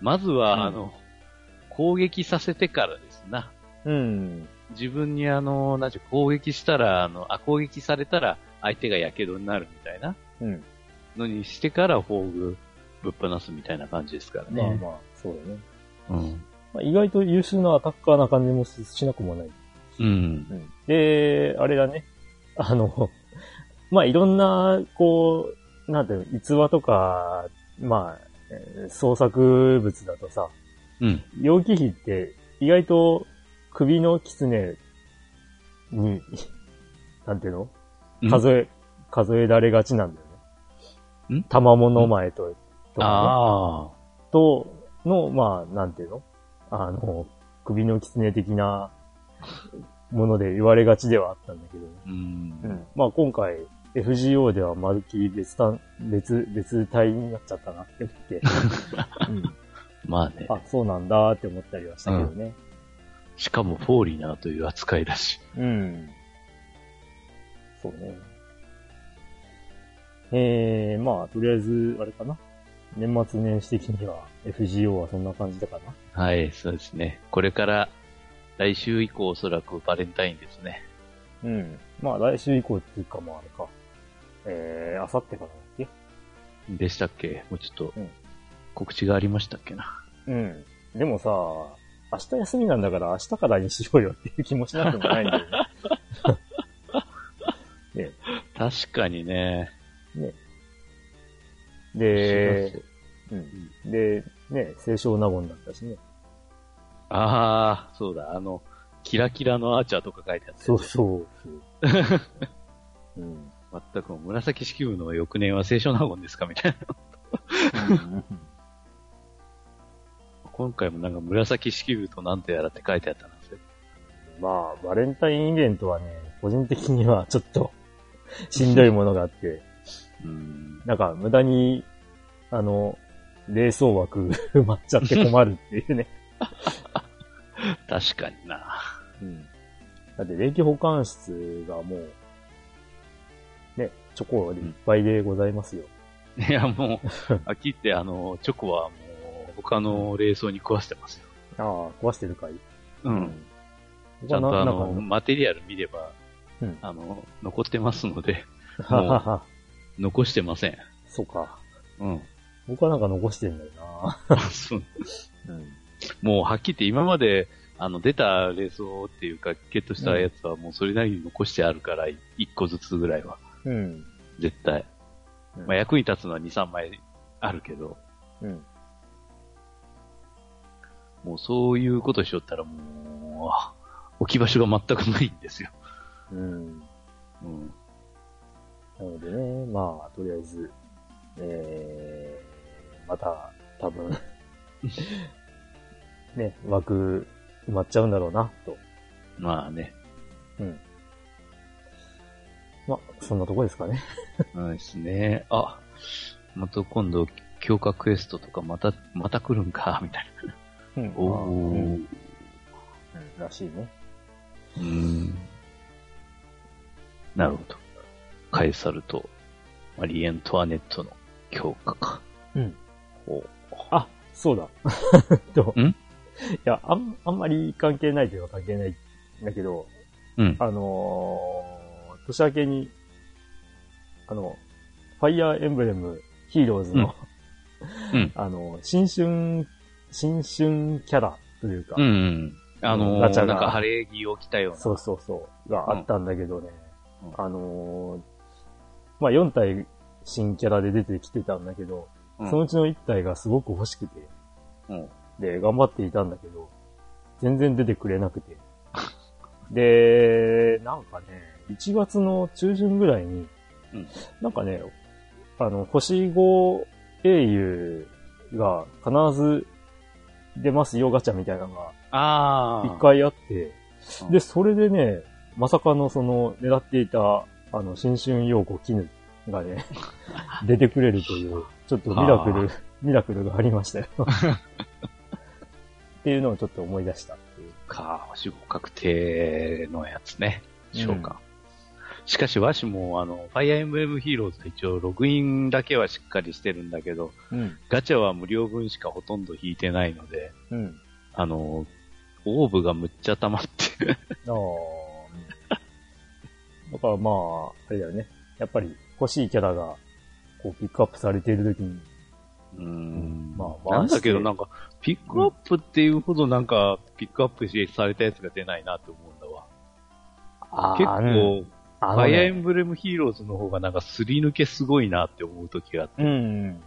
まずは、うんあの、攻撃させてからですな。うん。自分にあの、なんていう攻撃したら、あの、あ、攻撃されたら相手が火傷になるみたいなうん。のにしてから、フォーグぶっ放すみたいな感じですからね。まあまあ、そうだね。うん。まあ、意外と優秀なアタッカーな感じもししなくもない。うん。で、あれだね。あの、まあ、いろんな、こう、なんていうの、逸話とか、まあ、えー創作物だとさ、うん。陽気比って意外と首の狐に、なんていうの？うん。数え、数えられがちなんだよね。ん？玉物前と、とかね。と、の、まあ、なんていうの？あの、首の狐的なもので言われがちではあったんだけど、うん。まあ今回 FGO ではまるっきり別単、別、別体になっちゃったなって思って、*laughs* うん、まあね。あ、そうなんだって思ったりはしたけどね。しかもフォーリーナーという扱いだし。うん。そうね。えー、まあ、とりあえず、あれかな。年末年始的には FGO はそんな感じだかな。はい、そうですね。これから、来週以降おそらくバレンタインですね。うん。まあ来週以降っていうかもうあれか。えー、あさってからだっけ？でしたっけ？もうちょっとうん、告知がありましたっけな。うん。でもさ、明日休みなんだから明日からにしようよっていう気もしなくもないんだよね。*laughs* 確かにね。ね。で、うん。で、ね、清少納言だったしね。ああ、そうだ、あの、キラキラのアーチャーとか書いてあって、そうそうそう。*laughs* うん。全く紫式部の翌年は聖書納言ですかみたいな。今回もなんか紫式部となんとやらって書いてあったんですよ。まあ、バレンタインイベントはね、個人的にはちょっと、しんどいものがあって、うん。なんか無駄に、あの、冷蔵枠 *laughs* 埋まっちゃって困るっていうね。確かにな。うん。だって冷気保管室がもう、ね、チョコでいっぱいでございますよ。いや、もう、あっきて、あの、チョコはもう、他の冷蔵に食わせてますよ。ああ、壊してるかい？うん。ちちゃんとあの、マテリアル見れば、うんあの、残ってますので、*laughs* ははは。残してません。そうか。うん。僕はなんか残してんだよな。*laughs* そううん。もうはっきり言って今まで、あの、出た冷蔵っていうか、ゲットしたやつはもうそれなりに残してあるから、一個ずつぐらいは。うん。絶対。うんまあ、役に立つのは2、3枚あるけど、うん。もうそういうことしよったらもう、置き場所が全くないんですよ。うん。うん。なのでね、まあ、とりあえず、えー、また、多分、*laughs* ね、枠埋まっちゃうんだろうな、と。まあね。うん。まあ、そんなとこですかね。そうですね。あ、また今度、強化クエストとかまた、また来るんか、みたいうんな。おうん。らしいね。うーん。なるほど。カエサルとマリエントワネットの強化か。うん。ほう。あ、そうだ。*laughs* と。ん？いや、あん、あんまり関係ないといえば関係ないんだけど、うん。あのー、年明けに、あの、ファイアーエンブレムヒーローズの、うんうん *laughs* あの、新春、新春キャラというか、うんうん。あのー、ガチャがなんか晴れ着を着たような。そうそうそう、があったんだけどね、うんあのー、まあ、4体新キャラで出てきてたんだけど、うんそのうちの1体がすごく欲しくて、うん。で、頑張っていたんだけど、全然出てくれなくて。*laughs* で、なんかね、1月の中旬ぐらいに、うんなんかね、あの、星5英雄が必ず出ますよガチャみたいなのがああ。一回あって、うんで、それでね、まさかのその狙っていた、あの、新春陽子絹がね、*laughs* 出てくれるという、ちょっとミラクル、ミラクルがありましたよ。*laughs* っていうのをちょっと思い出したっていう。か、死亡確定のやつね。しょうか。しかし、わしも、あの、ファイアーエムブレムヒーローズは一応、ログインだけはしっかりしてるんだけど、うん。ガチャは無料分しかほとんど引いてないので、うん。あの、オーブがむっちゃ溜まって、ああ。だからまあ、あれだよね。やっぱり欲しいキャラが、こう、ピックアップされているときに、うーん。まあなんだけど、まあなんか、ピックアップっていうほどなんか、ピックアップしされたやつが出ないなって思うんだわ。あ結構、フあのね、ァイアーエンブレムヒーローズの方がなんかすり抜けすごいなって思う時があって。うんうん。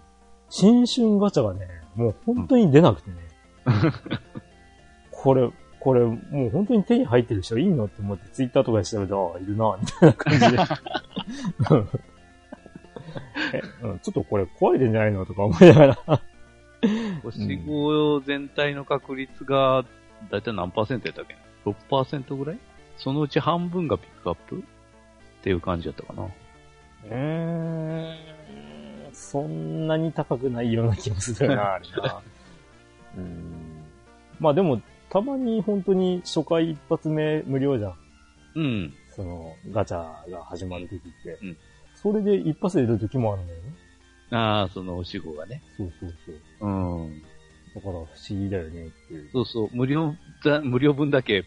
新春ガチャがね、もう本当に出なくてね。*laughs* これ、これ、もう本当に手に入ってる人いいのって思ってツイッターとかで調べて、ああ、いるな、みたいな感じで。え *laughs* うんちょっとこれ壊れてんじゃないのとか思いながら。星5全体の確率が、だいたい何パーセントやったっけ ?6% ぐらい？そのうち半分がピックアップ？っていう感じだったかな。うーん、そんなに高くないような気もするな、*laughs* あれな。うん。まあでも、たまに本当に初回一発目無料じゃん。うん。その、ガチャが始まるときって。うんそれで一発で出るときもあるんだよね。ああ、その星5がね。そうそうそう。うん。だから不思議だよねっていう。そうそう、無料だ、無料分だけ、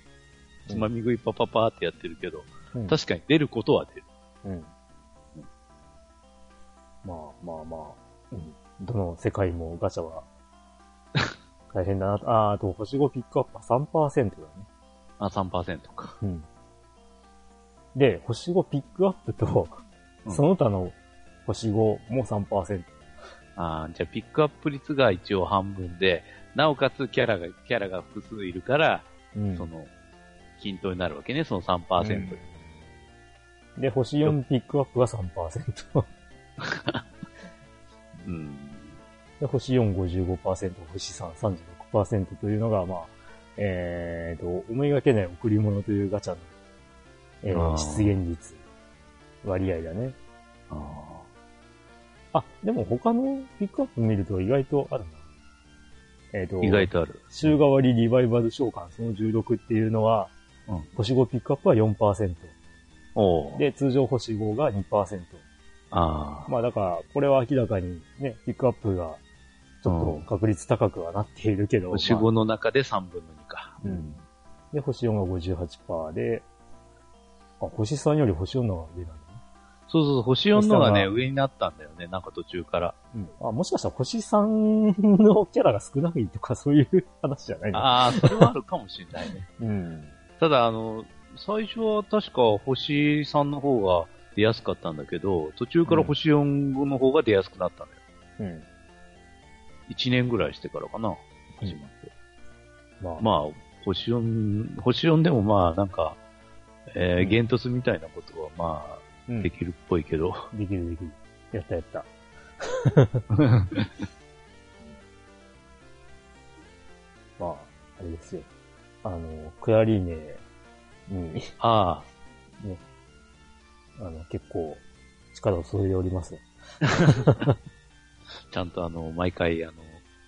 つまみ食いパパパーってやってるけど、うん確かに出ることは出る。うん。まあまあまあ、うん。どの世界もガチャは *laughs* 大変だな。あーあと、星5ピックアップは3%だね。あ、3%か。うん。で、星5ピックアップと、うんその他の星5も3%。ああ、じゃあピックアップ率が一応半分で、なおかつキャラが、キャラが複数いるから、うんその、均等になるわけね、その3%。で、星4ピックアップが3%。うん。で、星4 55%、星3 36%というのが、まあ、えーと、思いがけない贈り物というガチャの、えー出現率、割合だね。ああ、でも他のピックアップ見ると意外とあるな。えっ、と、ー意外とある。週替わりリバイバル召喚その16っていうのは、うん星5ピックアップは4%。で、通常星5が2%。ああ。まあだから、これは明らかにね、ピックアップが、ちょっと確率高くはなっているけど。星5まあの中で3分の2か。うん。で、星4が58%で、あ、星3より星4の方が上なんだね。そうそうそう、星4のがね、上になったんだよね、なんか途中から。うん。あ、もしかしたら星3のキャラが少ないとかそういう話じゃないの？ああ、それはあるかもしれないね。うん。ただ、あの、最初は確か星3の方が出やすかったんだけど、途中から星4の方が出やすくなったんだよ。うん。1年ぐらいしてからかな、始まって。まあ、まあ、星4、星4でもまあ、なんか、えー、うんゲントスみたいなことはまあ、うんできるっぽいけど。できるできる。やったやった。*laughs* まあ、あれですよ。あの、クラリーネに、*laughs* ああの、結構、力を注いでおります。あ、*laughs* ちゃんとあの、毎回あの、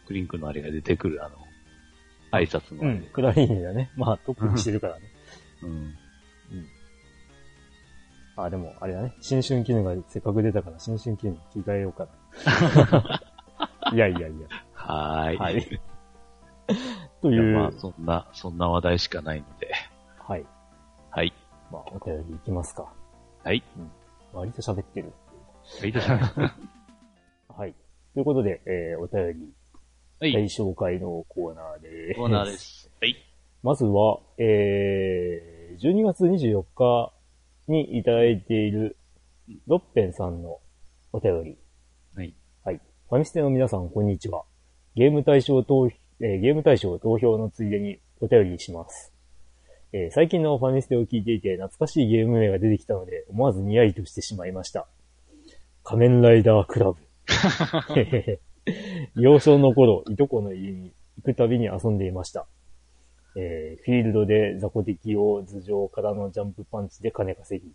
クリンクのあれが出てくるあの、挨拶のあれ。クラリーネだね。まあ、トップにしてるからね。*laughs* うん。あ、でも、あれだね。新春記念がせっかく出たから、新春記念に着替えようかな。いやいやいや。はーい。はい。という、まあ、そんな、そんな話題しかないので。はい。はい。まあ、お便りいきますか。はい。割と喋ってる。はい、どうぞははい。ということで、えー、お便り、い。大紹介のコーナーです。コーナーで。す。はい。まずは、えー、12月24日にいただいている、ロッペンさんのお便り。はい。はい。ファミステの皆さん、こんにちは。ゲーム対象投、えーゲーム対象投票のついでにお便りします。えー最近のファミステを聞いていて懐かしいゲーム名が出てきたので、思わずニヤリとしてしまいました。仮面ライダークラブ。*laughs* 幼少の頃、いとこの家に行くたびに遊んでいました。えーフィールドで雑魚敵を頭上からのジャンプパンチで金稼ぎ、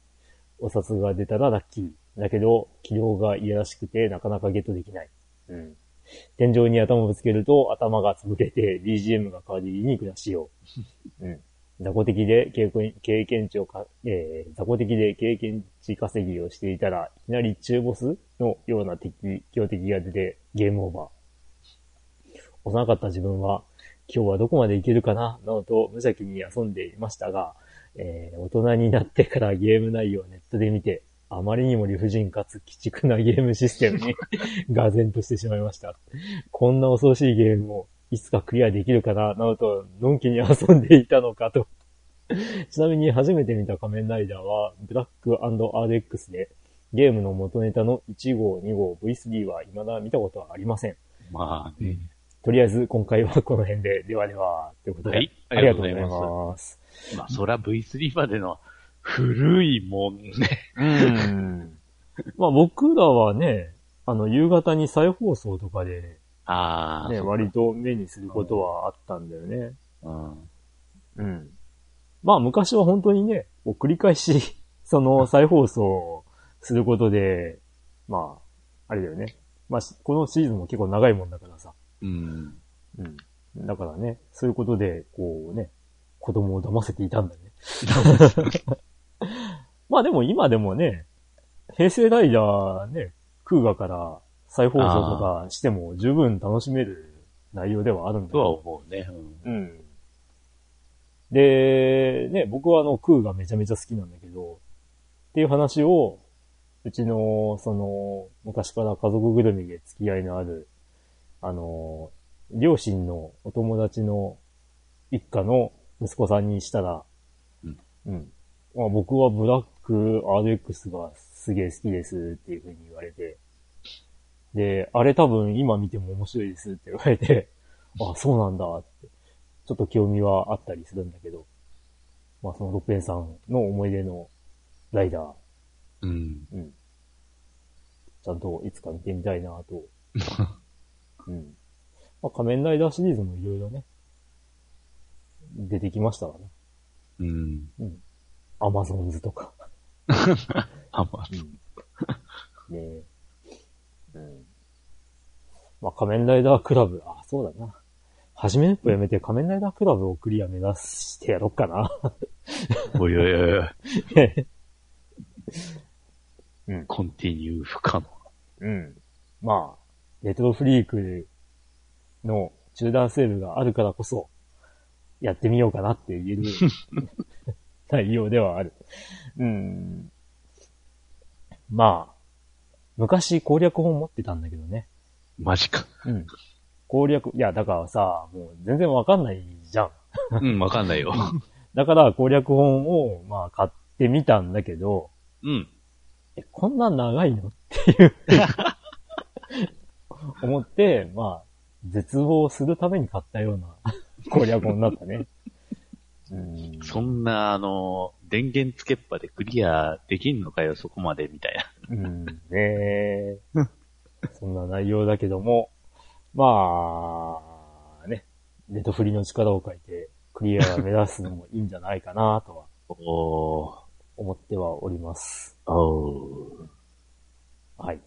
お札が出たらラッキー。だけど、起動がいやらしくてなかなかゲットできない。うん。天井に頭をぶつけると頭が潰れて BGM が変わりユニークな仕様。*laughs* うん。雑魚的で経験経験値をか、えー、雑魚的で経験値稼ぎをしていたら、いきなり中ボスのような敵、強敵が出てゲームオーバー。幼かった自分は、今日はどこまでいけるかな、などと無邪気に遊んでいましたが、えー大人になってからゲーム内容をネットで見て、あまりにも理不尽かつ鬼畜なゲームシステムに *laughs* が然としてしまいました。こんな恐ろしいゲームをいつかクリアできるかな、などと、のんきに遊んでいたのかと。*laughs* ちなみに初めて見た仮面ライダーは、ブラック &RX で、ゲームの元ネタの1号、2号、V3 は未だ見たことはありません。まあね。とりあえず今回はこの辺で、ではでは、ということで、はいありがとうございます。まあ、そら V3 までの古いもんね。うん。*laughs* まあ僕らはね、あの、夕方に再放送とかで、ああ。ね、割と目にすることはあったんだよね。うん。うん。まあ昔は本当にね、こう繰り返し、*laughs* その再放送することで、まあ、あれだよね。まあ、しこのシーズンも結構長いもんだからさ。うん。うん。だからね、そういうことで、こうね、子供を騙せていたんだね。*laughs* まあでも今でもね、平成ライダーね、空ガから再放送とかしても十分楽しめる内容ではあるんだけとはど。思うね。うんうん。で、ね、僕はあの、空がめちゃめちゃ好きなんだけど、っていう話を、うちの、その、昔から家族ぐるみで付き合いのある、あの、両親のお友達の一家の息子さんにしたら、うん。うん。まあ、僕はブラック RX がすげえ好きですっていう風に言われて、で、あれ多分今見ても面白いですって言われて、*laughs* あ、そうなんだって、ちょっと興味はあったりするんだけど、まあそのロッペンさんの思い出のライダー、うん。うん。ちゃんといつか見てみたいなと。*laughs* うん。まあ仮面ライダーシリーズもいろいろね、出てきましたからね。うん。うん。アマゾンズとか。あ、まあ、うん。ねえ。うん。まあ仮面ライダークラブ、あ、そうだな。はじめっぽやめて仮面ライダークラブをクリア目指してやろっかな。おいおいおいおい。うん。コンティニュー不可能。うん。まあ、レトロフリークの中断セールがあるからこそ、やってみようかなって言える内容ではある。うん。まあ、昔攻略本持ってたんだけどね。マジか。うん。攻略、いや、だからさ、もう全然わかんないじゃん。うん、わかんないよ。*laughs* だから攻略本を、まあ、買ってみたんだけど、うん。え、こんなん長いの？っていう *laughs* 思って、まあ、絶望するために買ったような攻略本だったね。うん。そんな、あの、電源つけっぱでクリアできんのかよ、そこまで、みたいな。うん、ねえ。*laughs* そんな内容だけども、まあ、ね、ネトフリの力を借りて、クリアを目指すのもいいんじゃないかなとはおー。思ってはおります。おー。はい。とい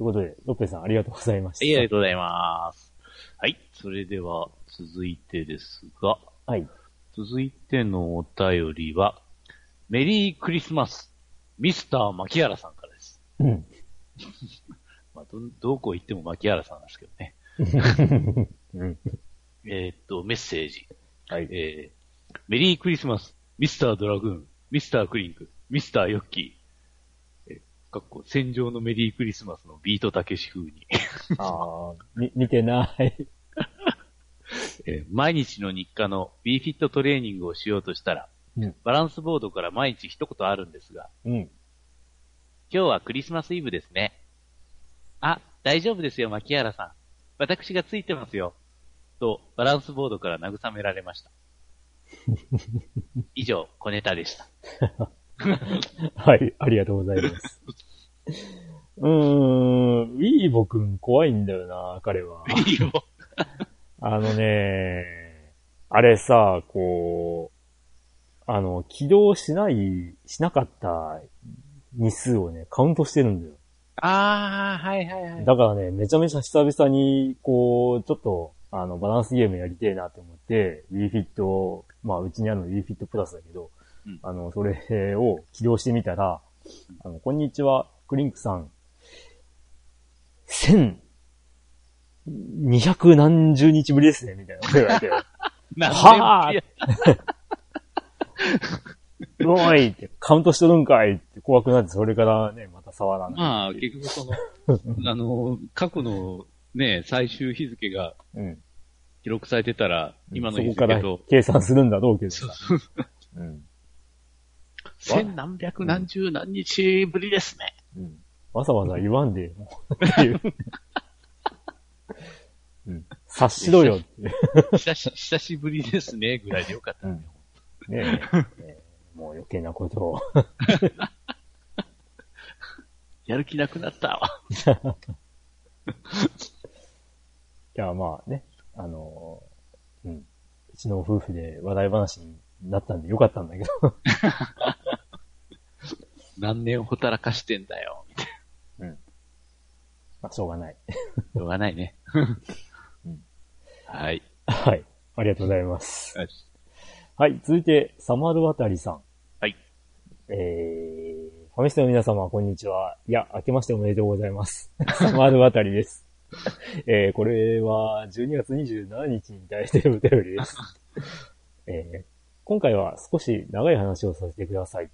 うことで、ロッペさんありがとうございました。はい、ありがとうございます。はい、それでは続いてですが、はい。続いてのお便りは、メリークリスマス、ミスター牧原さんからです。うん。*laughs* まあ、ど、どこ行っても牧原さんですけどね。*laughs* うん。えーっと、メッセージ。はい。えー、メリークリスマス、ミスタードラグーン、ミスタークリンク、ミスターヨッキー。えー、かっこ、戦場のメリークリスマスのビートたけし風に。ああ、み、見てない。*laughs* えー毎日の日課の B フィットトレーニングをしようとしたら、うんバランスボードから毎日一言あるんですが、うん。今日はクリスマスイブですね。あ、大丈夫ですよ、牧原さん。私がついてますよ。と、バランスボードから慰められました。*laughs* 以上、小ネタでした。*laughs* はい、ありがとうございます。うーん、ウィーボくん怖いんだよな、彼は。いいよ。あのね、あれさ、こう、あの、起動しない、しなかった日数をね、カウントしてるんだよ。ああ、はいはいはい。だからね、めちゃめちゃ久々に、こう、ちょっと、あの、バランスゲームやりてえなって思って、WeFit、まあ、うちにあるの WeFit プラスだけど、うんあの、それを起動してみたら、あの、こんにちは、クリンクさん、千、二百何十日ぶりですね、みたいなこと言われて、なんではあいや *laughs* おいって、カウントしとるんかいって怖くなって、それからね、また触らない。まあ、結局その、*laughs* あの、過去のね、最終日付がうん。記録されてたら、今の日そこから付と、計算するんだろうけどさ。うん。千何百何十何日ぶりですね。うん。わざわざ言わんでよ。っていう。*laughs* うん。察しろよって。*laughs* 久し、久しぶりですね、ぐらいでよかったんだよ。ねえもう余計なことを。*laughs* やる気なくなったわ。*laughs* じゃあまあね、あのーうん。うちの夫婦で話題話になったんでよかったんだけど。何年ほったらかしてんだよ。みたいまあしょうがない。な。しょうがないね。うんはい。はい。ありがとうございます。はい。続いて、サマルワタリさん。はい。えー、ファミステの皆様、こんにちは。いや、明けましておめでとうございます。*laughs* サマルワタリです。えー、これは、12月27日に対してのお便りです。*laughs* えー、今回は少し長い話をさせてください。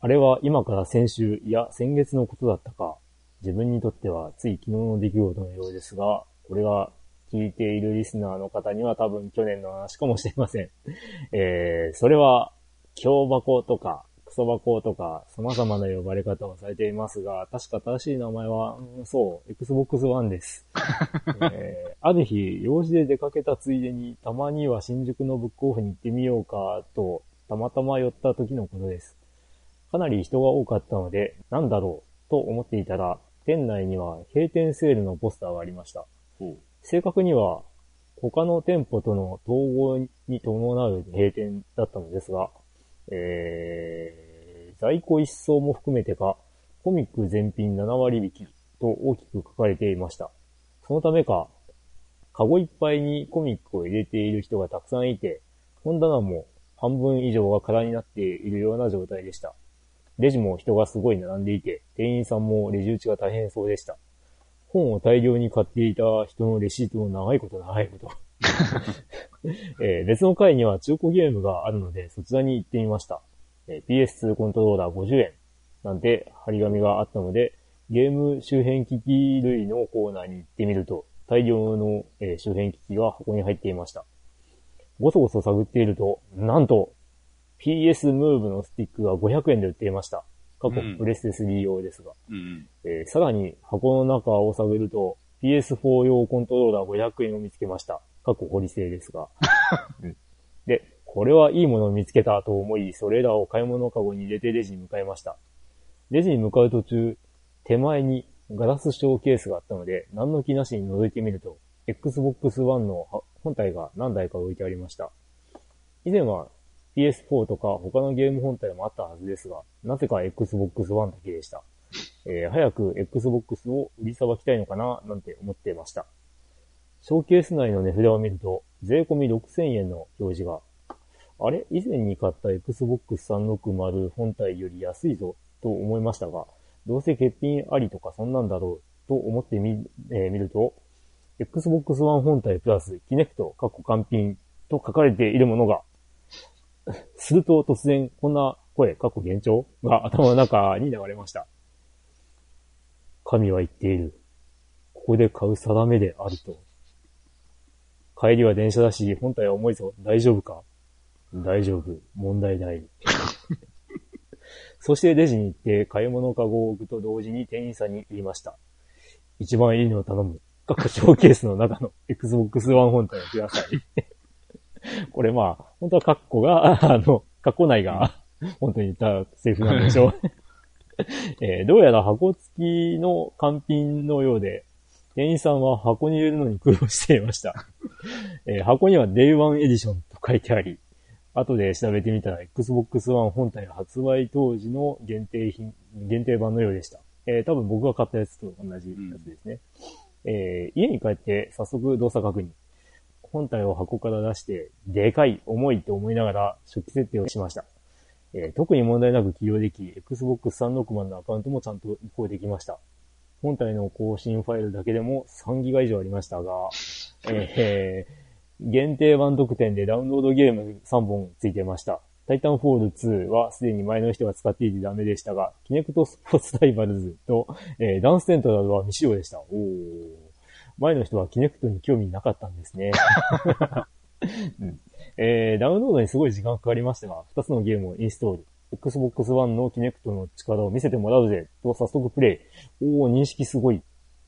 あれは今から先週、いや、先月のことだったか。自分にとってはつい昨日の出来事のようですが、これが聞いているリスナーの方には多分去年の話かもしれません。*laughs* えー、それは、京箱とか、クソ箱とか、様々な呼ばれ方をされていますが、確か正しい名前は、うんそう、Xbox One です。*laughs* えーある日、用事で出かけたついでに、たまには新宿のブックオフに行ってみようかと、たまたま寄った時のことです。かなり人が多かったので、なんだろうと思っていたら、店内には閉店セールのポスターがありました。正確には、他の店舗との統合に伴う閉店だったのですが、えー、在庫一掃も含めてか、コミック全品7割引きと大きく書かれていました。そのためか、カゴいっぱいにコミックを入れている人がたくさんいて、本棚も半分以上が空になっているような状態でした。レジも人がすごい並んでいて、店員さんもレジ打ちが大変そうでした。本を大量に買っていた人のレシートも長いこと長いこと。*laughs* えー別の階には中古ゲームがあるので、そちらに行ってみました。えー PS2 コントローラー50円なんて張り紙があったので、ゲーム周辺機器類のコーナーに行ってみると、大量の、えー周辺機器が箱に入っていました。ごそごそ探っていると、なんと、PS Move のスティックが500円で売っていました。過去うんプレステ3用ですが。うん。えーさらに箱の中を探ると PS4 用コントローラー500円を見つけました。過去ホリ製ですが、*laughs* うんで、これはいいものを見つけたと思い、それらを買い物カゴに入れてレジに向かいました。レジに向かう途中、手前にガラスショーケースがあったので、何の気なしに覗いてみると、Xbox One のは本体が何台か置いてありました。以前は PS4 とか他のゲーム本体もあったはずですが、なぜか Xbox One だけでした。えー早く Xbox を売りさばきたいのかな、なんて思っていました。ショーケース内の値札を見ると、税込み6000円の表示が、あれ？以前に買った Xbox 360本体より安いぞ、と思いましたが、どうせ欠品ありとかそんなんだろう、と思ってみ、えー見ると、Xbox One 本体プラス、キネクト、過去完品と書かれているものが、すると突然、こんな声、過去幻聴が頭の中に流れました。神は言っている。ここで買う定めであると。帰りは電車だし、本体は重いぞ。大丈夫か？大丈夫。問題ない。そしてレジに行って買い物カゴを置くと同時に店員さんに言いました。一番いいのを頼む。各ショーケースの中の Xbox One 本体をください。*laughs* これまあ、本当はカッコが、*laughs* あの、カッコ内が、本当に言ったセリフなんでしょう。*laughs* えーどうやら箱付きの完品のようで、店員さんは箱に入れるのに苦労していました。えー箱には Day1 エディションと書いてあり、後で調べてみたら Xbox One 本体発売当時の限定品、限定版のようでした。えー多分僕が買ったやつと同じやつですね。えー家に帰って早速動作確認。本体を箱から出して、でかい、重いと思いながら初期設定をしました。えー特に問題なく起動でき、Xbox 360のアカウントもちゃんと移行できました。本体の更新ファイルだけでも3ギガ以上ありましたが、えー限定版特典でダウンロードゲーム3本ついてました。タイタンフォール2はすでに前の人が使っていてダメでしたが、キネクトスポーツライバルズと、えーダンスセントラルなどは未使用でした。おー前の人はキネクトに興味なかったんですね。*laughs* うん *laughs* えーダウンロードにすごい時間かかりましたが、2つのゲームをインストール。Xbox One のキネクトの力を見せてもらうぜ、と早速プレイ。おー、認識すごい。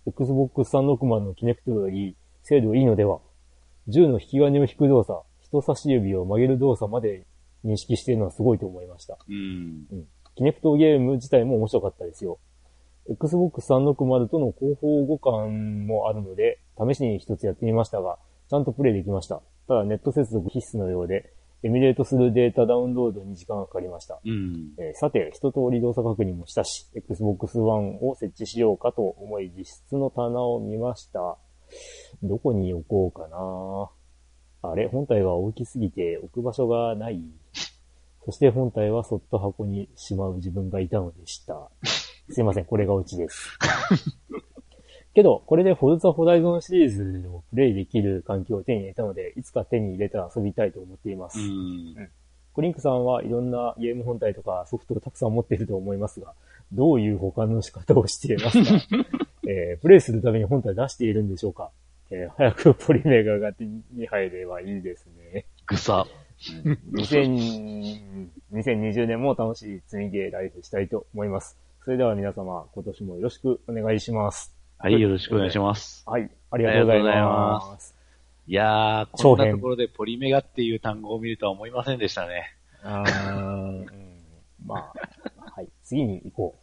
Xbox 360のキネクトより精度いいのでは銃の引き金を引く動作、人差し指を曲げる動作まで認識しているのはすごいと思いました。うん。キネクトゲーム自体も面白かったですよ。Xbox 360との広報互換もあるので、試しに一つやってみましたが、ちゃんとプレイできました。ただネット接続必須のようで、エミュレートするデータダウンロードに時間がかかりました。うん。えーさて、一通り動作確認もしたし、Xbox One を設置しようかと思い、実質の棚を見ました。どこに置こうかなあれ？本体が大きすぎて置く場所がない。そして本体はそっと箱にしまう自分がいたのでした。すいません、これがオチです。*laughs* けど、これでフォルツァホライゾンシリーズをプレイできる環境を手に入れたので、いつか手に入れたら遊びたいと思っています。うん。クリンクさんはいろんなゲーム本体とかソフトをたくさん持っていると思いますが、どういう保管の仕方をしていますか、*laughs* えープレイするために本体出しているんでしょうか、えー早くポリメガが手に入ればいいですね。ぐさ。2000 2020年も楽しい積みゲーライフしたいと思います。それでは皆様、今年もよろしくお願いします。はい、よろしくお願いします。はい、ありがとうございありがとうございま。ますいやー、こんなところでポリメガっていう単語を見るとは思いませんでしたね。あーうんまあ、はい、次に行こ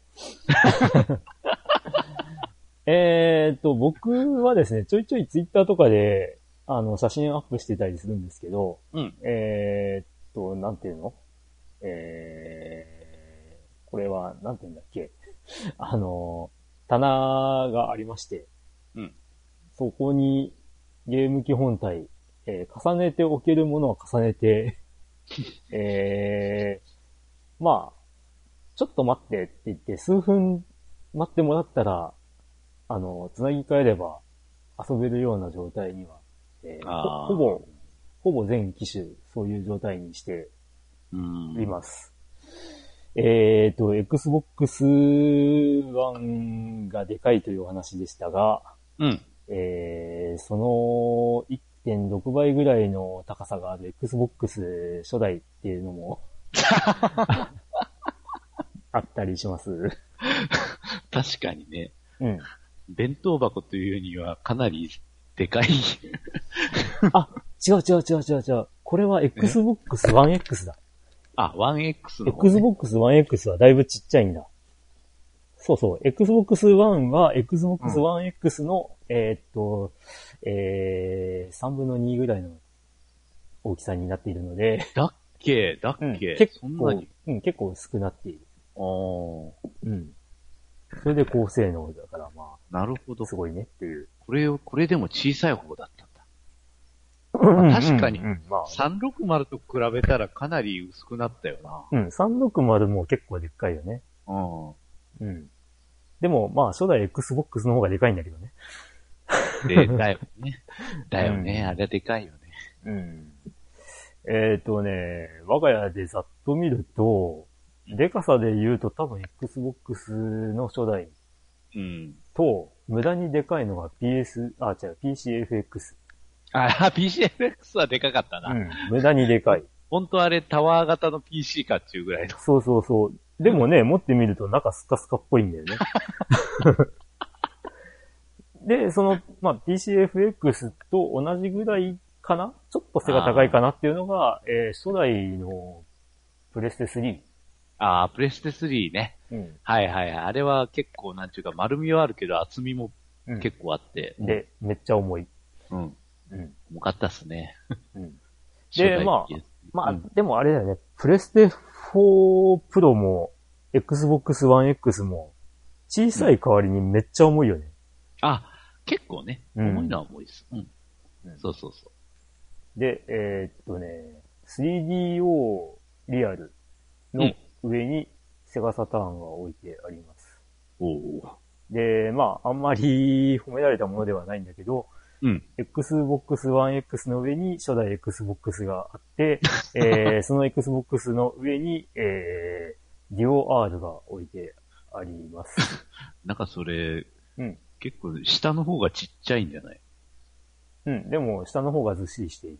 う。*laughs* えーっと、僕はですね、ちょいちょいツイッターとかで、あの、写真アップしてたりするんですけど、うん。えーっと、なんていうの？えー、これは、なんていうんだっけ？*laughs* あの、棚がありまして、うん。そこにゲーム機本体、えー重ねて置けるものは重ねて、*laughs* えー、まあ、ちょっと待ってって言って、数分待ってもらったら、あの、つなぎ替えれば遊べるような状態には、えーほほぼ、ほぼ全機種、そういう状態にしてうん。います。えっ、と、Xbox One がでかいというお話でしたが、うん。えー、その1.6倍ぐらいの高さがある Xbox 初代っていうのも *laughs* あったりします。確かにね、うん。弁当箱というにはかなりでかい。あ、違う違う違う違う違う。これは Xbox One X だ。あ、1X の方、ね。Xbox One X はだいぶちっちゃいんだ。そうそう。Xbox One は Xbox One X の、えーっと、えー、3分の2ぐらいの大きさになっているので、だっけ？だっうんけ、結構そんなに？、うん、結構薄くなっている。あうん。それで高性能だから、まあ、なるほどあ、す。ごいねっていう。これを、これでも小さい方だったんだ。確かにうんうんまあ、360と比べたらかなり薄くなったよな。うん、360も結構でっかいよね。うん。うん。でも、まあ、初代 Xbox の方がでかいんだけどね。で、だよね。*laughs* だよね。うんあれはでかいよね。うん。えっ、とね、我が家でざっと見ると、でかさで言うと多分 Xbox の初代うん。と、無駄にでかいのが PS、あ、違う、PCFX。あ、PCFX はでかかったな。うん。無駄にでかい。本当あれタワー型の PC かっていうぐらいの。そうそうそう。でもね、持ってみると中スカスカっぽいんだよね。*laughs* で、その、まあ、PCFX と同じぐらいかな？ちょっと背が高いかなっていうのが、えー初代のプレステ3。ああ、プレステ3ね。うん。はいはいはい。あれは結構なんていうか丸みはあるけど厚みもうん結構あって。で、めっちゃ重い。うん。うん。重かったっすね。うん。*laughs* で、まあ機、まあ、うんでもあれだよね。プレステ4プロも、Xbox One X も、小さい代わりにめっちゃ重いよね。あ、結構ね、うん重いのは重いです。うん。うんそうそうそで、えーっとね、3DO リアルの上にセガサターンが置いてあります。う。おお。で、まあ、あんまり褒められたものではないんだけど、うん。Xbox One X の上に初代 Xbox があって、*laughs* えーその Xbox の上に、えー、DuoR が置いてあります。*laughs* なんかそれ、うん。結構下の方がちっちゃいんじゃない？うん。でも、下の方がずっしりしている。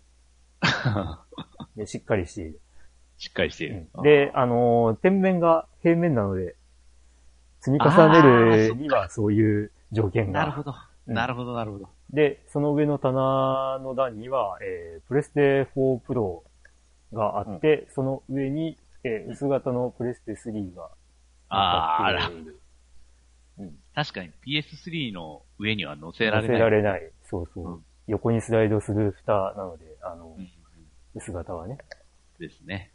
*laughs* でしっかりしている。しっかりしている。うんで、あのー天面が平面なので、積み重ねるにはそういう条件が。なるほど。うんなるほど、なるほど。で、その上の棚の段には、えープレステ4 Pro があって、その上に、えー薄型のプレステ3があーあら乗っかっている確かに PS3 の上には乗せられない。られない。そうそう。うん横にスライドする蓋なので、あの、うん薄型はね。ですね。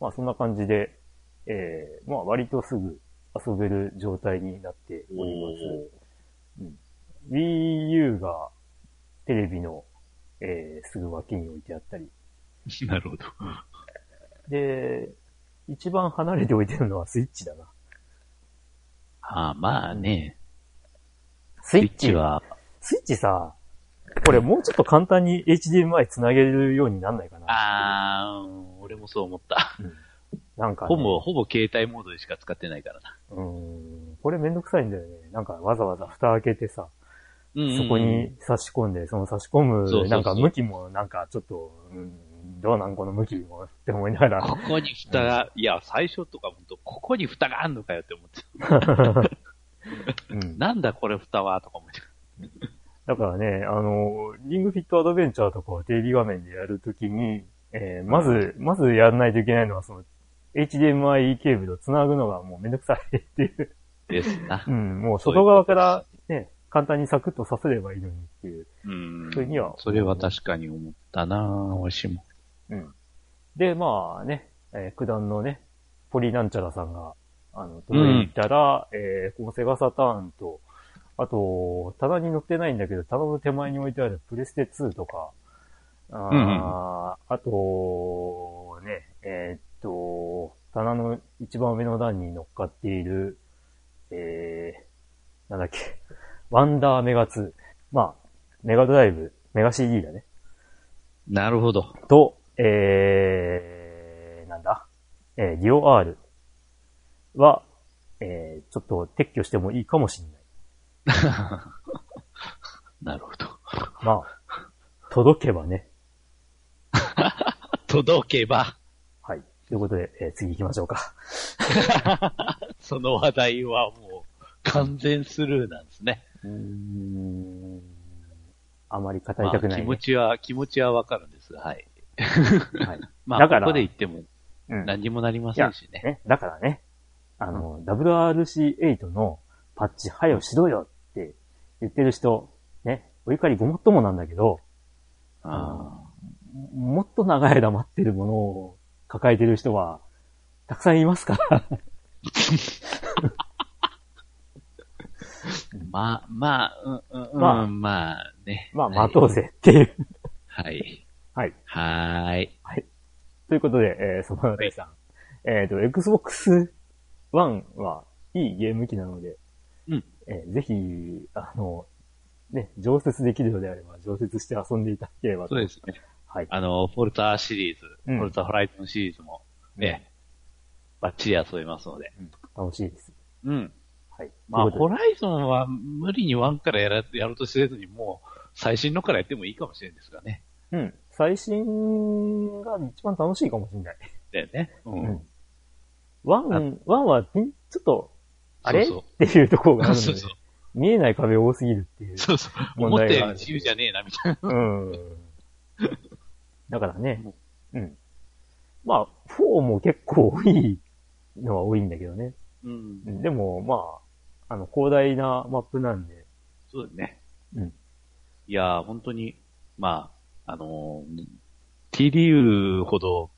まあそんな感じで、えーまあ割とすぐ遊べる状態になっております。Wii U がテレビの、えーすぐ脇に置いてあったり。*laughs* なるほど。で、一番離れて置いてるのはスイッチだな。ああ、まあね。ススイッチ。は、スイッチさ、これもうちょっと簡単に HDMI つなげるようになんないかな。ああ、うん俺もそう思った。なんか、ね、ほぼ、ほぼ携帯モードでしか使ってないからな。うん。これめんどくさいんだよね。なんかわざわざ蓋開けてさ、うんそこに差し込んで、その差し込む、なんか向きもなんかちょっと、うん、どうなんこの向きもって思いながら。ここに蓋が、いや、最初とか本当ここに蓋があんのかよって思って。うん、なんだこれ蓋はとか思って。だからね、あの、リングフィットアドベンチャーとかをテレビ画面でやるときに、えーまず、まずやらないといけないのは、その、HDMI ケーブルを繋ぐのがもうめんどくさいっていう。ですなう。ん、もう外側からね、簡単にサクッとさせればいいのにっていう。うん。それにはそれは確かに思ったなわしも。うん。で、まあね、えー九段のね、ポリなんちゃらさんが、あの、届いたら、えーこのセガサターンと、あと、棚に載ってないんだけど、棚の手前に置いてあるプレステ2とか、あ,、うんうんあと、ね、えーっと、棚の一番上の段に乗っかっている、えー、なんだっけ、ワンダーメガ2。まあ、メガドライブ、メガ CD だね。なるほど。と、えー、なんだ、えー、ディオ R は、えー、ちょっと撤去してもいいかもしれない。*laughs* なるほど。まあ、届けばね。*laughs* 届けば、はい。ということで、えー次行きましょうか。*laughs* その話題はもう完全スルーなんですね。うーん。あまり語りまあたくない、ね気持ちは、気持ちはわかるんですが、はい。はい。*laughs* まあ、だからここで言ってもうん。何にもなりませんしね。ね、だからね、あの、WRC8 のパッチ、はよしろよって言ってる人、ね、お怒りごもっともなんだけど、あもっと長い間待ってるものを抱えてる人は、たくさんいますから。*laughs* ー *laughs* まあ、まあ、うん、うん、まあうんまあね。まあ、はい待とうぜっていう。はい。はい。はーい。ということで、えー、その第さん。えっ、と、Xbox One はいいゲーム機なので、うんえーぜひ、あの、ね、常設できるのであれば、常設して遊んでいただければとそうですね。はい。あの、フォルタシリーズ、うんフォルタホライゾンシリーズも、ね、バッチリ遊べますので。楽しいです。うん。はい。まあ、ホライゾンは無理にワンからやらやろうとせずに、もう、最新のからやってもいいかもしれないですがね。うん。最新が一番楽しいかもしれない。だよね。ううん。 one、one はちょっと、あれ？そうっていうところがあるので *laughs* そうそう、。見えない壁多すぎるっていう。そうそう。思ったより自由じゃねえな、みたいな。うん。だからね、うん。まあ、4も結構多いのは多いんだけどね。うんう。んでも、まあ、あの、広大なマップなんで、そうだね。うん。いやー、本当に、まあ、あのー TDU ほど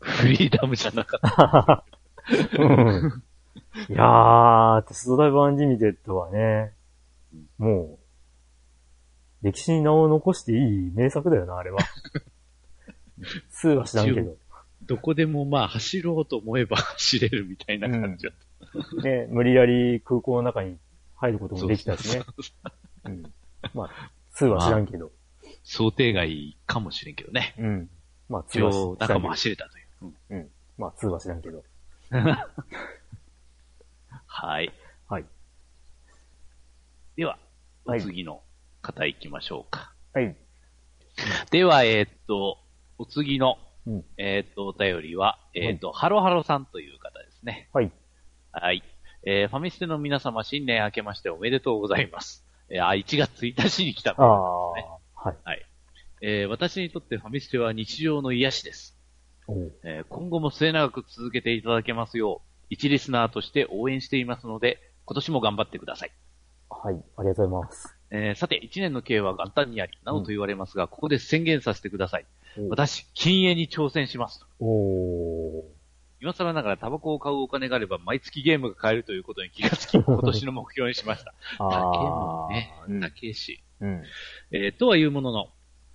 フリーダムじゃなかった。うん。いやー、 Test Drive Unlimited はね、もう、歴史に名を残していい名作だよな、あれは。2は知らんけど。どこでもまあ走ろうと思えば *laughs* 走れるみたいな感じだった。*laughs* ね、無理やり空港の中に入ることもできたしね。うん。まあ、2は知らんけど。想定外かもしれんけどね。うん。まあ、2一は知応、中も走れたという。うんうん。まあ、2は知らんけど。はい。はい。では、おはい次の方行きましょうか。はい。では、えーっと、お次の、うん。えーっと、お便りは、えーっと、ハロハロさんという方ですね。はい。はい。えーファミステの皆様、新年明けましておめでとうございます。えーあ、1月1日に来たああのですね。はい。はい。えー私にとってファミステは日常の癒しです。おうえー今後も末永く続けていただけますよう、一リスナーとして応援していますので、今年も頑張ってください。はい。ありがとうございます。えーさて、一年の経営は元旦にあり、などと言われますが、ここで宣言させてください。おう私、禁煙に挑戦します。おー。今更ながらタバコを買うお金があれば毎月ゲームが買えるということに気がつき、*laughs* 今年の目標にしました。あ高えーもんね。うん高えし。うん。えーとはいうものの、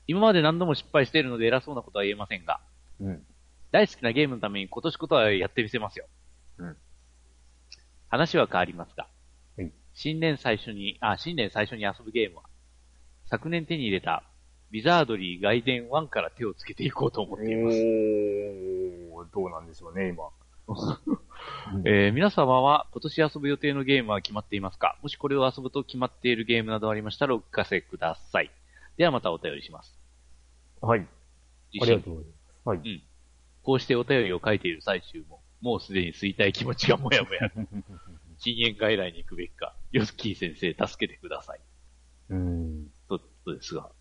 今まで何度も失敗しているので偉そうなことは言えませんが、うん。大好きなゲームのために今年ことはやってみせますよ。うん話は変わりますが、はい新年最初に、あ、新年最初に遊ぶゲームは、昨年手に入れた、ビザードリー外伝1から手をつけていこうと思っています。おー、どうなんでしょうね、今。えー皆様は今年遊ぶ予定のゲームは決まっていますか？もしこれを遊ぶと決まっているゲームなどありましたらお聞かせください。ではまたお便りします。はい。ありがとうございます。はい。こうしてお便りを書いている最中も、もうすでに吸いたい気持ちがもやもや。*laughs* 禁煙外来に行くべきか、ヨスキー先生助けてください。うん。と、とですが。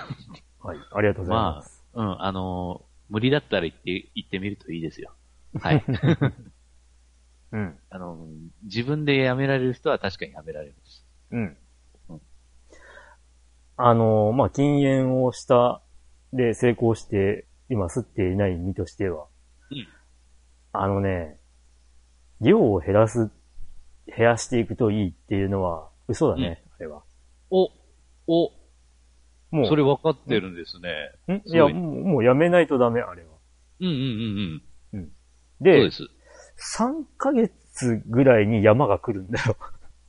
*laughs* はい。ありがとうございまます。あ、うん、あのー無理だったら行って、行ってみるといいですよ。はい。うん。*laughs* あのー自分でやめられる人は確かにやめられます。うんうん。あの、まあ、禁煙をした、で成功して、今吸っていない身としては、うんあのね、量を減らす、減らしていくといいっていうのは嘘だね、あれは。お、お、もう、それ分かってるんですね。んいや、もうもうやめないとダメ、あれは。うんうんうんうん。そうでで、す。3ヶ月ぐらいに山が来るんだよ。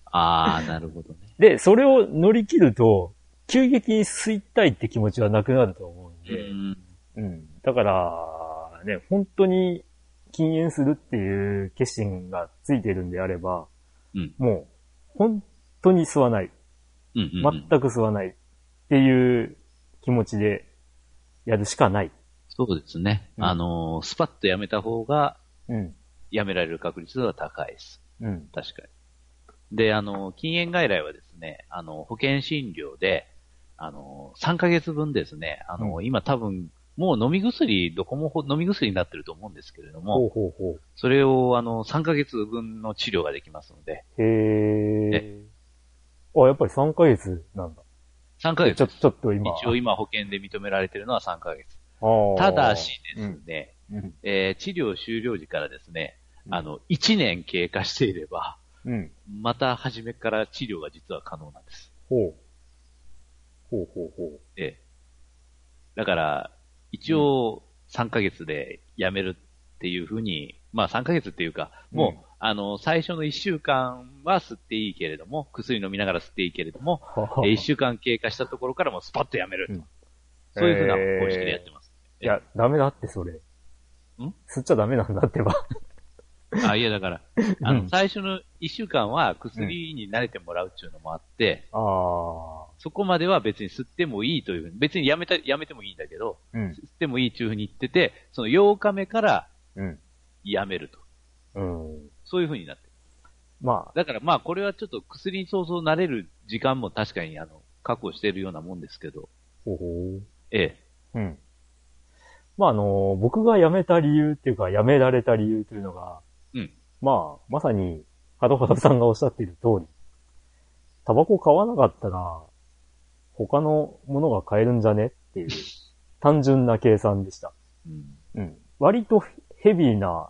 あー、なるほどね。で、それを乗り切ると、急激に吸いたいって気持ちはなくなると思うんうで、ん。うん。だから、ね、本当に禁煙するっていう決心がついてるんであれば、うん。もう、本当に吸わない。うんうんうん。全く吸わないっていう気持ちでやるしかない。そうですね。うんあのースパッとやめた方が、うん。やめられる確率は高いです。うん。確かに。で、あの、禁煙外来はですね、あの、保険診療で、あの、3ヶ月分ですね、あの、う今多分、もう飲み薬、どこもほ飲み薬になってると思うんですけれどほも、うほうほそれを、あの、3ヶ月分の治療ができますので、う。へえ。あ、やっぱり3ヶ月なんだ。3ヶ月ちょ、ちょっと今。一応今保険で認められているのは3ヶ月。ただしですね、うん。えー治療終了時からですね、うんあの、1年経過していれば、うん。また初めから治療が実は可能なんです。ほう。ほうほうほう。ええ。だから、一応、3ヶ月で辞めるっていうふうに、まあ3ヶ月っていうか、もう、うんあの、最初の1週間は吸っていいけれども、薬飲みながら吸っていいけれども、え1週間経過したところからもうスパッと辞めると。うんそういうふうな方式でやってます。いや、ダメだって、それ。ん？吸っちゃダメなんだってば。あ、いやだから、あの、うん最初の1週間は薬に慣れてもらうっていうのもあって、ああ。そこまでは別に吸ってもいいというふうに、別にやめた、やめてもいいんだけど、うん。吸ってもいいというふうに言ってて、その8日目からうん。やめると。うん。そういうふうになってる。まだからまあこれはちょっと薬に早々慣れる時間も確かにあの、確保しているようなもんですけど、あ、ほうほええ。う。うん。まあ、あの、僕が辞めた理由っていうか、辞められた理由というのが、うん。まあ、まさに、ハドハドさんがおっしゃっている通り、タバコ買わなかったら、他のものが買えるんじゃねっていう、単純な計算でした。うん。うん。割とヘビーな、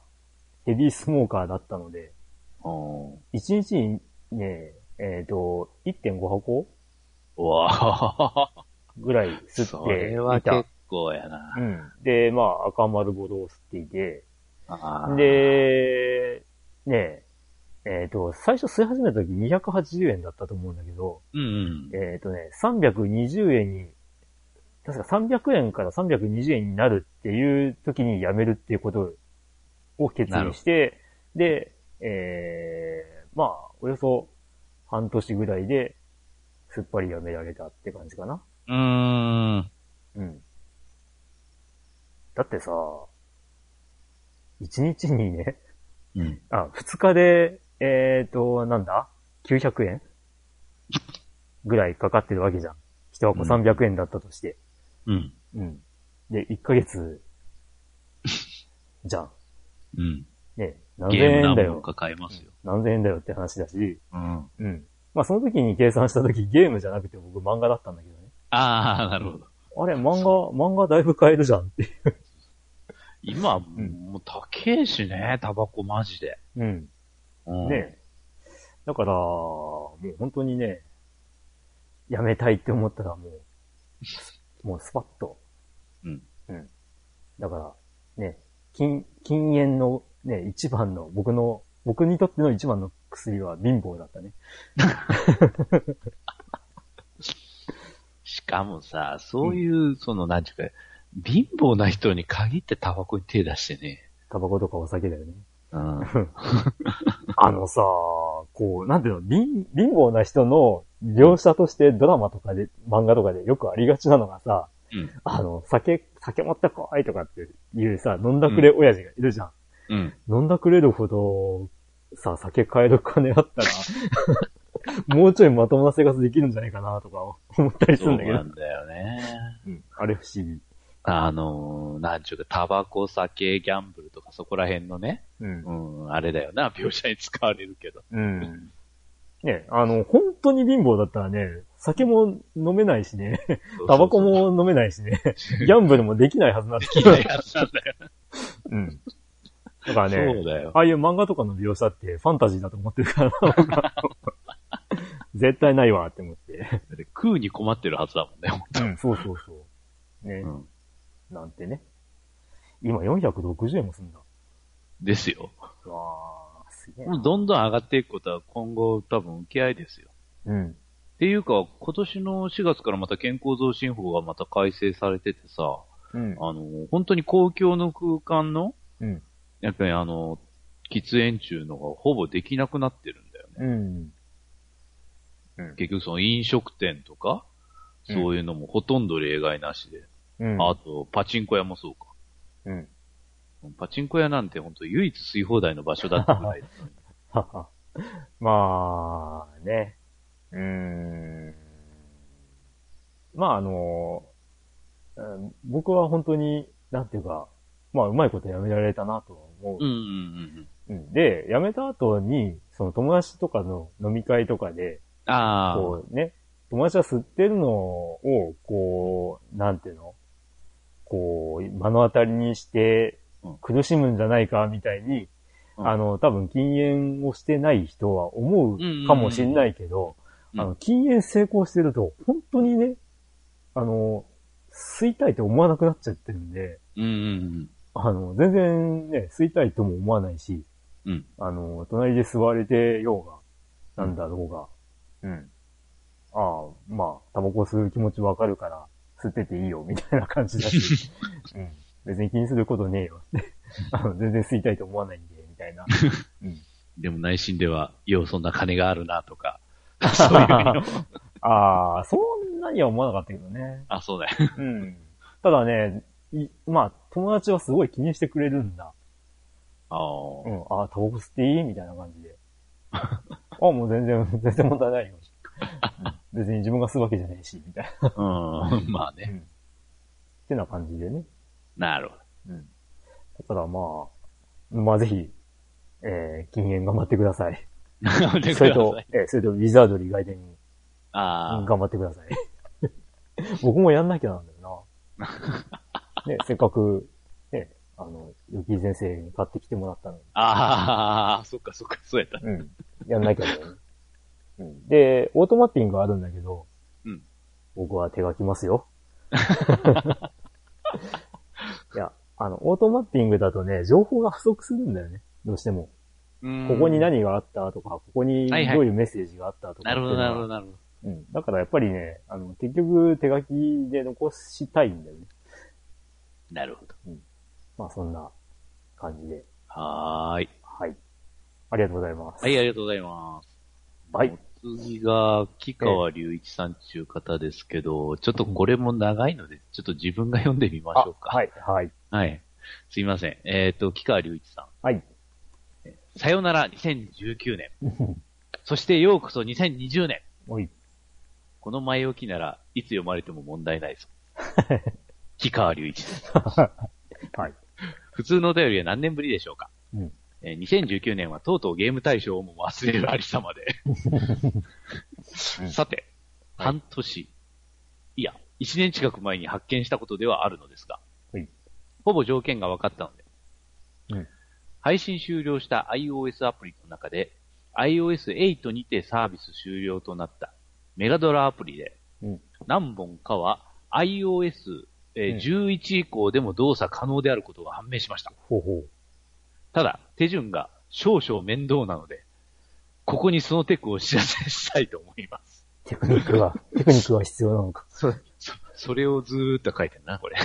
ヘビースモーカーだったので、うん。1日にね、えっ、と、1.5箱うわぁ。ぐらい吸そってれはいた結。構やな。うん。で、まあ、赤丸ごろを吸っていて、あー、で、ねえ、っ、と、最初吸い始めた時280円だったと思うんだけど、うんうん。えっ、とね、320円に、確か300円から320円になるっていう時にやめるっていうことを決意して、で、えー、まあ、およそ半年ぐらいで、すっぱりやめられたって感じかな。うーん。うん。だってさ、1日にね、うん。あ、2日で、えっ、と、なんだ ?900 円？ぐらいかかってるわけじゃん。一箱うん300円だったとして。うん。うん。で、1ヶ月、じゃん。うん。ね、何ゲ千円だよ買えますよ。何千円だよって話だし、うん。うん。まあその時に計算した時ゲームじゃなくて僕漫画だったんだけどね。ああ、なるほど。あれ、漫画、漫画だいぶ買えるじゃんって。今、んもう高えしね、タバコマジで。うん。うん、ねだから、もう本当にね、やめたいって思ったらもう、*laughs* もうスパッと。うん。うん。だから、ね、禁、禁煙のね、一番の、僕の、僕にとっての一番の薬は貧乏だったね。*laughs* しかもさ、そういう、その、なんていうか、貧乏な人に限ってタバコに手出してね。タバコとかお酒だよね。うん。*laughs* あのさ、こう、なんていうの、貧、貧乏な人の描写としてドラマとかで、漫画とかでよくありがちなのがさ、うん。あの、酒、酒持ってこいとかっていうさ、飲んだくれ親父がいるじゃん。うん。飲んだくれるほど、さ、酒買える金あったら、*laughs* もうちょいまともな生活できるんじゃないかなとか思ったりすそうるんだけど。なんだよね。うん。あれ不思議。あの、なんちゅうか、タバコ、酒、ギャンブルとかそこら辺のね、うんう。ん、あれだよな、描写に使われるけど。うん。ね、あの、本当に貧乏だったらね、酒も飲めないしね、タバコも飲めないしね、ギャンブルもできないはずなんだそうそうそう。やつなんだよ。うん。だからそうね、だよ。ああいう漫画とかの描写ってファンタジーだと思ってるからな僕は絶対ないわって思って。食うに困ってるはずだもんね、ほんとうん、そうそうそう。ね、うん。なんてね。今460円もすんだ。ですよ。うわー、すげえどんどん上がっていくことは今後多分受け合いですよ。うん。っていうか、今年の4月からまた健康増進法がまた改正されててさ、うん。あの、本当に公共の空間の、うん。やっぱりあの、喫煙中のがほぼできなくなってるんだよね。うん。うん。結局その飲食店とか、うんそういうのもほとんど例外なしで。うん。あと、パチンコ屋もそうか。うん。パチンコ屋なんて本当唯一吸い放題の場所だったぐらい。*laughs* まあ、ね。うーん。まあ、あの、うん僕は本当に、なんていうか、まあ、うまいことやめられたなとは思う。うんうんうんで、辞めた後に、その友達とかの飲み会とかで、ああ。こうね、友達が吸ってるのを、こう、なんていうの？こう、目の当たりにしてうん、苦しむんじゃないか、みたいに、うん。あの、多分禁煙をしてない人は思うかもしんないけど、うんあの、禁煙成功してると、本当にね、あの、吸いたいって思わなくなっちゃってるんで、うんうんあの、全然ね、吸いたいとも思わないし、うん。うん。あの、隣で座れてようが、なんだろうが、うん。ああ、まあ、タバコ吸う気持ちわかるから、吸ってていいよ、みたいな感じだし、*laughs* うん。別に気にすることねえよって。*laughs* あの、全然吸いたいと思わないんで、みたいな。*laughs* うん。でも内心では、ようそんな金があるなとか、そういう意味の。*laughs* ああ、そんなには思わなかったけどね。あ、そうだよ。うん。ただね、いまあ、友達はすごい気にしてくれるんだ。ああ。うん。ああ、タバコ吸っていい？みたいな感じで。*laughs* あもう全然、*laughs* 全然問題ないよ。うん別に自分が吸うわけじゃないし、みたいな。うん。まあね。うん。ってな感じでね。なるほうん。だからまあ、まあぜひ、えー、禁煙頑張ってください。*laughs* それとえーそれとウィザードリー外伝、ああ。頑張ってください。*laughs* 僕もやんなきゃなんだよな。ね、*laughs* せっかく、ね、あの、ゆき先生に買ってきてもらったのに。ああ、そっかそっか、そうやった。うん。やんなきゃだよね。うん。で、オートマッピングがあるんだけど、うん。僕は手書きますよ。いや、あの、オートマッピングだとね、情報が不足するんだよね。どうしても。こここに何があったとか、ここにどうはいうメッセージがあったとかなるほど、なるほど、ど。なるほど。うん。だからやっぱりね、あの、結局手書きで残したいんだよね。なるほど。まあそんな感じで。はーい。はい。ありがとうございます。はい、ありがとうございます。はい。次が、木川隆一さんっていう方ですけど、ちょっとこれも長いので、ちょっと自分が読んでみましょうか。はい、はい。はい。すいません。えっ、と、木川隆一さん。はい。さよなら2019年。そしてようこそ2020年。この前置きならいつ読まれても問題ないです。*laughs* 木川隆一です。*laughs* はい。普通のお便りは何年ぶりでしょうか、うんえー2019年はとうとうゲーム大賞をも忘れるありさまで。さて、はい半年、いや、1年近く前に発見したことではあるのですが、はいほぼ条件が分かったので、うん配信終了した iOS アプリの中で、iOS8 にてサービス終了となったメガドラアプリで、うん何本かは iOS、えーうん11以降でも動作可能であることが判明しました。ほうほう。ただ、手順が少々面倒なので、ここにそのテクをお知らせしたいと思います。テクニックが、*laughs* テクニックが必要なのか。そそれをずーっと書いてるな、これ。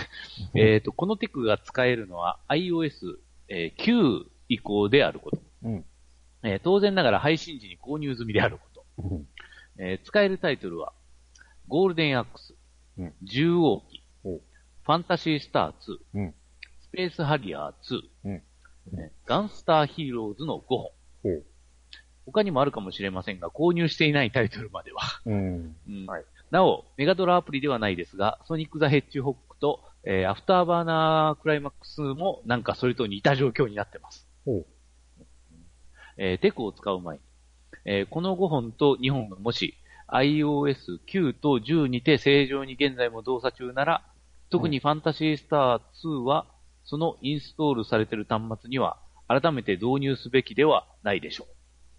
えっと、このテクが使えるのは iOS、えー9以降であること。うん。えー当然ながら配信時に購入済みであること。うんえー使えるタイトルは、ゴールデンアックス、うん獣王記、おファンタシースター2、うん。スペースハリアー2、うんえーガンスターヒーローズの5本。他にもあるかもしれませんが、購入していないタイトルまでは。うん。*laughs* うんはいなお、メガドラアプリではないですが、ソニック・ザ・ヘッジホッグと、えーアフターバーナー・クライマックスもなんかそれと似た状況になってます。ほう。えーテクを使う前に、えーこの5本と2本がもし iOS9 と10にて正常に現在も動作中なら、特にファンタシースター2は、そのインストールされている端末には、改めて導入すべきではないでしょ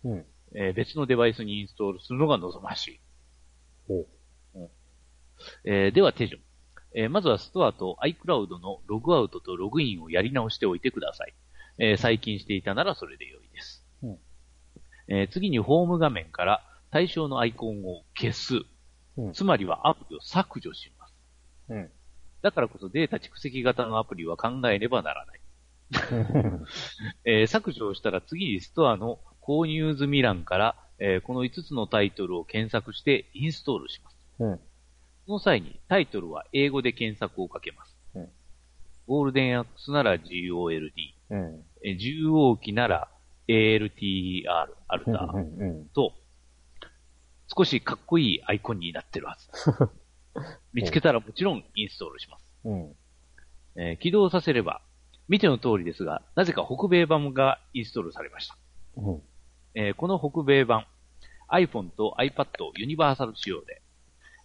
う。うん。えー別のデバイスにインストールするのが望ましい。ほう。えーでは手順。えーまずはストアと iCloud のログアウトとログインをやり直しておいてください。えー最近していたならそれで良いです。うんえー次にホーム画面から対象のアイコンを消す。うんつまりはアプリを削除します。うん。だからこそデータ蓄積型のアプリは考えねばならない。*laughs* えー削除をしたら次にストアの購入済み欄から、えーこの5つのタイトルを検索してインストールします。うん。その際にタイトルは英語で検索をかけます。うんゴールデンアックスなら GOLD、うん。え獣王記なら ALTR、アルタうん。うん。と、少しかっこいいアイコンになってるはず。*laughs* 見つけたらもちろんインストールします。うん。えー起動させれば、見ての通りですが、なぜか北米版がインストールされました。うん。えーこの北米版、iPhone と iPad ユニバーサル仕様で、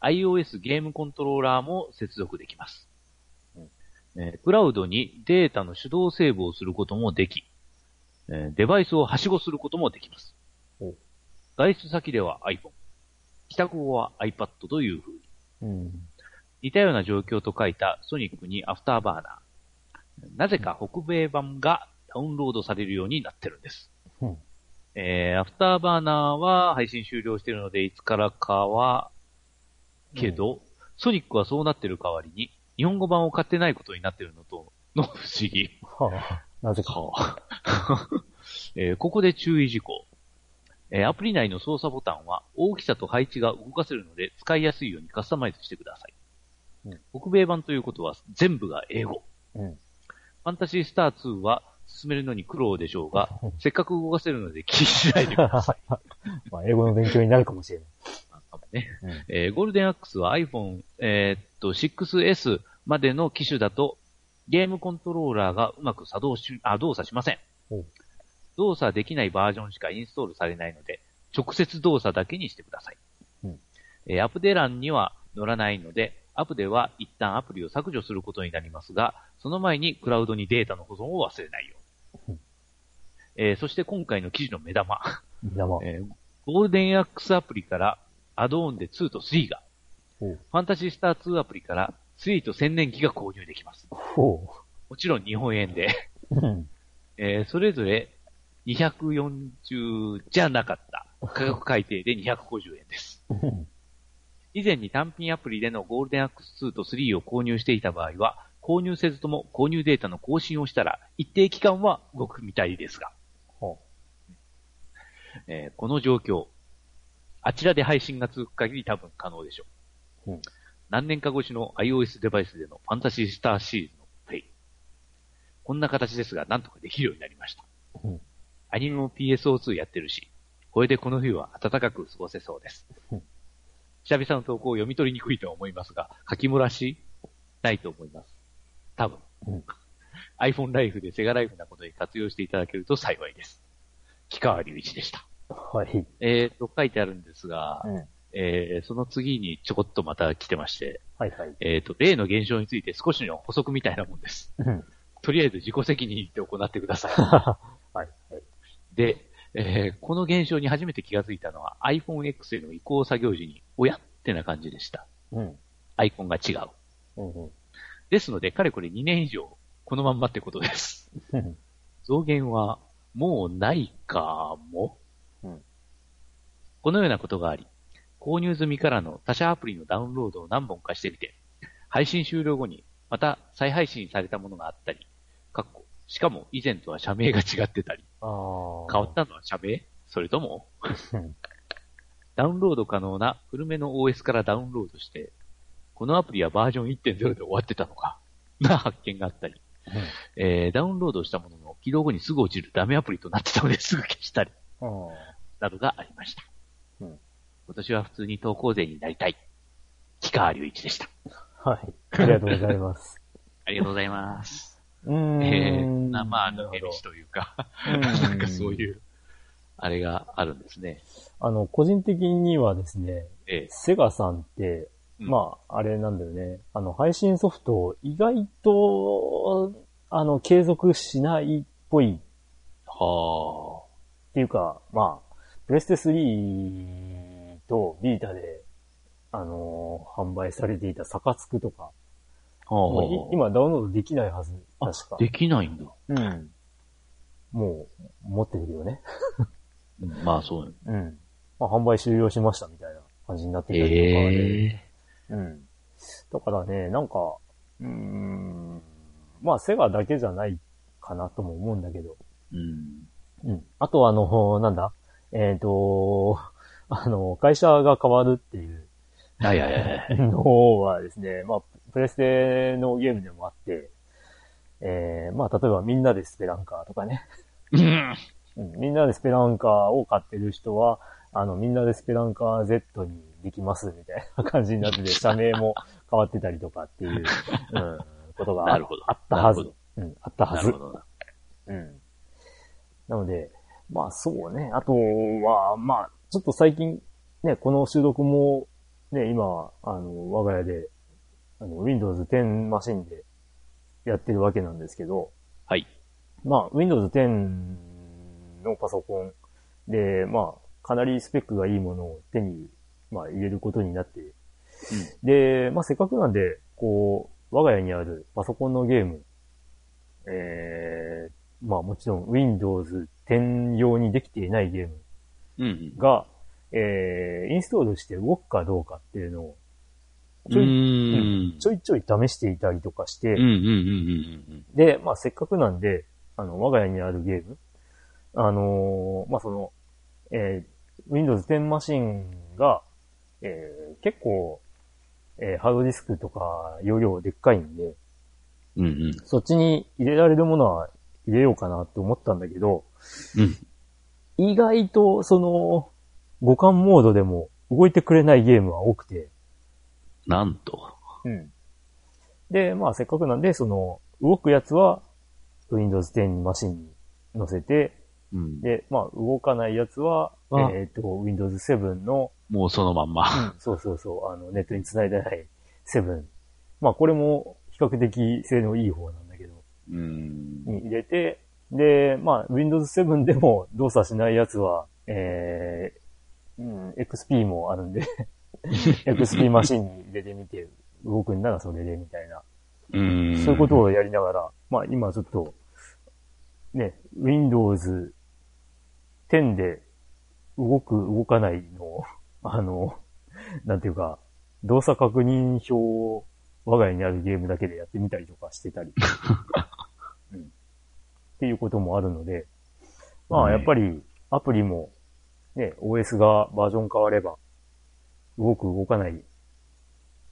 iOS ゲームコントローラーも接続できます。えークラウドにデータの手動セーブをすることもでき、えーデバイスをはしごすることもできますお。外出先では iPhone、帰宅後は iPad という風に、うん。似たような状況と書いたソニックにアフターバーナー。なぜか北米版がダウンロードされるようになってるんです。うんえー、アフターバーナーは配信終了しているのでいつからかは、けど、ソニックはそうなってる代わりに、日本語版を買ってないことになってるのと、の不思議。はあ。なぜか。は *laughs* あえーここで注意事項。えーアプリ内の操作ボタンは大きさと配置が動かせるので使いやすいようにカスタマイズしてください。うん北米版ということは全部が英語。うん。ファンタシースター2は進めるのに苦労でしょうが、*laughs* せっかく動かせるので気にしないでください。*laughs* まあ、英語の勉強になるかもしれない。あねうんえーゴールデンアックスは iPhone、えーっと 6S までの機種だとゲームコントローラーがうまく作動し、あ、動作しませんお。動作できないバージョンしかインストールされないので、直接動作だけにしてください。うんえーアプデ欄には載らないので、アプデは一旦アプリを削除することになりますが、その前にクラウドにデータの保存を忘れないよううん。えーそして今回の記事の目玉。生。*laughs* えーゴールデンアックスアプリからアドオンで2と3が、ファンタジースター2アプリから3と1000年機が購入できます。ほもちろん日本円で、う。うん。*laughs* えーそれぞれ240じゃなかった。価格改定で250円です。以前に単品アプリでのゴールデンアックス2と3を購入していた場合は、購入せずとも購入データの更新をしたら、一定期間は動くみたいですが、ほえーこの状況、あちらで配信が続く限り多分可能でしょう。うん何年か越しの iOS デバイスでのファンタジースターシリーズのプレイ。こんな形ですが、なんとかできるようになりました。うんアニメも PSO2 やってるし、これでこの冬は暖かく過ごせそうですうん。久々の投稿を読み取りにくいとは思いますが、書き漏らしないと思います。多分。うん iPhone ライフでセガライフなことに活用していただけると幸いです。木川隆一でした。はい。えーと、書いてあるんですが、うん。えーその次にちょこっとまた来てまして、はいはい。えーと、例の現象について少しの補足みたいなもんです。うん。とりあえず自己責任で行ってください。*laughs* はい。はい。で、えーこの現象に初めて気がついたのは iPhone X への移行作業時に、おやってな感じでした。うん。アイコンが違う。うん。うんですので、かれこれ2年以上、このまんまってことです。うん。増減は、もうないかも、うんこのようなことがあり、購入済みからの他社アプリのダウンロードを何本かしてみて、配信終了後にまた再配信されたものがあったり、かっこしかも以前とは社名が違ってたり。変わったのは社名？それともうん *laughs* ダウンロード可能な古めの OS からダウンロードして、このアプリはバージョン1.0で終わってたのか、な発見があったり、えーダウンロードしたものの起動後にすぐ落ちるダメアプリとなってたのですぐ消したり、うん。などがありました。うん今年は普通に投稿税になりたい。木川隆一でした。はい。ありがとうございます。*laughs* ありがとうございます。うーん。えー、なまあ、なるほど抜け道というか、うん *laughs* なんかそういう、あれがあるんですね。あの、個人的にはですね、ええセガさんって、うんまあ、あれなんだよね。あの、配信ソフトを意外と、あの、継続しないっぽいはっていうか、まあ、プレステ3とビータで、あのー販売されていたサカツクとか、あ。うい今ダウンロードできないはず、確か。できないんだ。うん。もう、持ってるよね。うんまあそう。うん。まあ、販売終了しましたみたいな感じになってたりとかで。ええうん。だからね、なんか、うーん、まあ、セガだけじゃないかなとも思うんだけど。うん。うん。あとはあの、なんだ？えっ、と、あの、会社が変わるっていうはいはいはい。のはですね、まあ、プレステのゲームでもあって、えー、まあ、例えばみんなでスペランカーとかね。うん。うん、みんなでスペランカーを買ってる人は、あの、みんなでスペランカー Z にできますみたいな感じになってて、*laughs* 社名も変わってたりとかっていう、うん、ことがあったはず。うん、あったはず。うん。なので、まあそうね。あとは、まあ、ちょっと最近、ね、この収録も、ね、今、あの、我が家で、あの、Windows 10マシンでやってるわけなんですけど、はい。まあ、Windows 10のパソコンで、まあ、かなりスペックがいいものを手に、まあ、入れることになって、で、まあ、せっかくなんで、こう、我が家にあるパソコンのゲーム、えー、まあ、もちろん Windows 10用にできていないゲームうん。うん。が、えー、インストールして動くかどうかっていうのを、ちょい、うん。ちょいちょい試していたりとかして、で、まあ、せっかくなんで、あの、我が家にあるゲーム、あのーまあ、その、えー、Windows 10マシンが、えー、結構、えー、ハードディスクとか容量でっかいんで、うん。うんうん。そっちに入れられるものは入れようかなって思ったんだけど、うん。意外と、その、互換モードでも動いてくれないゲームは多くて、なんと。うん。で、まあせっかくなんで、その、動くやつは Windows 10マシンに載せて、うん。で、まあ動かないやつは、あえっ、と、Windows 7の、もうそのまんま。そうそうそう、あの、ネットに繋いでない7。まあこれも比較的性のいい方なんだうん。に入れて、で、まあ、Windows 7でも動作しないやつは、えー、うん、XP もあるんで、*laughs* XP マシンに入れてみて、動くんならそれでみたいな、うん。そういうことをやりながら、まあ今ちょっと、ね、Windows 10で動く、動かないのを、あの、なんていうか、動作確認表を我が家にあるゲームだけでやってみたりとかしてたり。*laughs* うん、っていうこともあるので、まあはいやっぱりアプリも、ね、OS がバージョン変われば、動く動かない、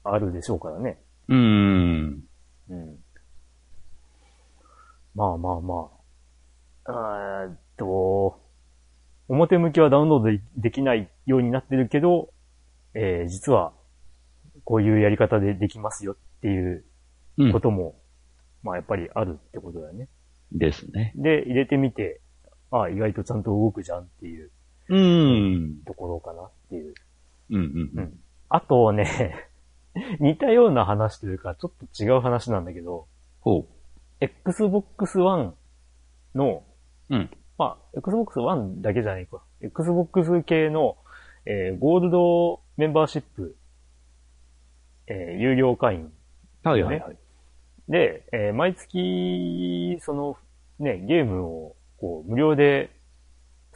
あるでしょうからね。うん。うん。まあまあまあ。あーっと、表向きはダウンロードでできないようになってるけど、えー実は、こういうやり方でできますよっていううんことも、まあやっぱりあるってことだよね。ですね。で、入れてみて、ああ、意外とちゃんと動くじゃんっていううん。ところかなっていう。うんうんうん。あとね、*laughs* 似たような話というか、ちょっと違う話なんだけど、ほ Xbox One の、う。うん。まあ、Xbox One だけじゃないか。Xbox 系の、えーゴールドメンバーシップ、えー有料会員。はいはいはい。で、えー毎月、その、ね、ゲームを、こう、無料で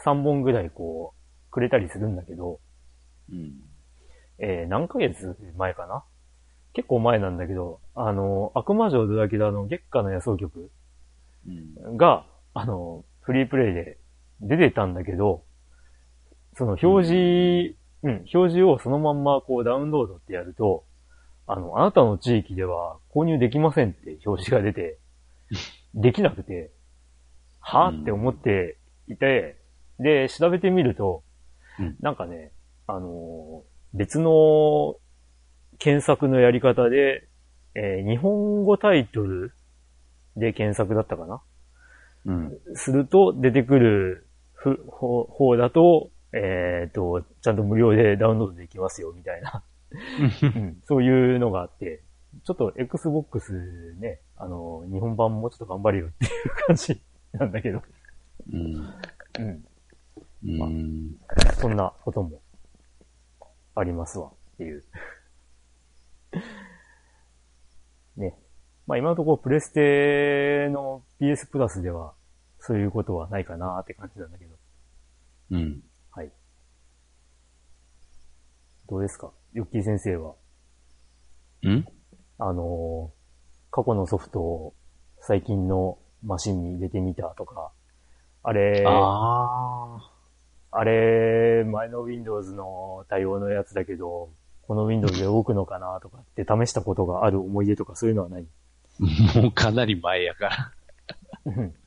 3本ぐらい、こう、くれたりするんだけど、うん。えー何ヶ月前かな？結構前なんだけど、あの、悪魔城ドラキュラの月下の野草曲うん。が、あの、フリープレイで出てたんだけど、その表示、うん、表示をそのまんまこうダウンロードってやると、あの、あなたの地域では購入できませんって表示が出て、*laughs* できなくて、はうんって思っていて、で、調べてみると、うん。なんかね、あのー別の検索のやり方で、えー日本語タイトルで検索だったかな？うん。すると出てくるふ方方だと、えっ、と、ちゃんと無料でダウンロードできますよ、みたいな、うんそういうのがあって、ちょっと Xbox ね、あの、日本版もうちょっと頑張れよっていう感じなんだけど、うん。うん。うん。そんなこともありますわっていう。ね。まあ今のところプレステの PS プラスではそういうことはないかなって感じなんだけど。うん。はい。どうですか？ヨッキー先生は。うん？あのー過去のソフトを最近のマシンに入れてみたとか、あれ、ああ。あれ、前の Windows の対応のやつだけど、この Windows で動くのかなとかって試したことがある思い出とかそういうのはない？もうかなり前やから。うん *laughs*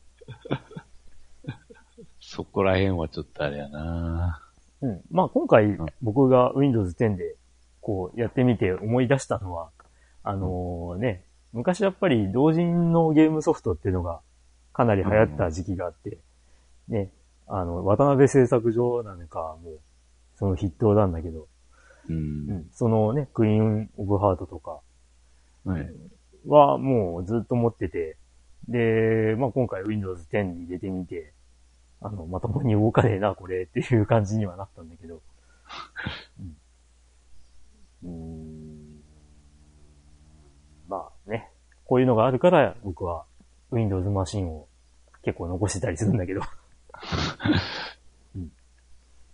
そこら辺はちょっとあれやな。うん。まあ今回ん僕が Windows 10でこうやってみて思い出したのは、あのね、昔やっぱり同人のゲームソフトっていうのがかなり流行った時期があって、ね、あの、渡辺製作所なんかもうその筆頭なんだけど、う。うんん、そのね、クイーンオブハートとかはい。はもうずっと持ってて、で、まあ今回 Windows 10に入れてみて、あの、まともに動かねえな、これっていう感じにはなったんだけど。*laughs* うん、うーんまあね、こういうのがあるから僕は Windows マシンを結構残してたりするんだけど。*laughs* うん、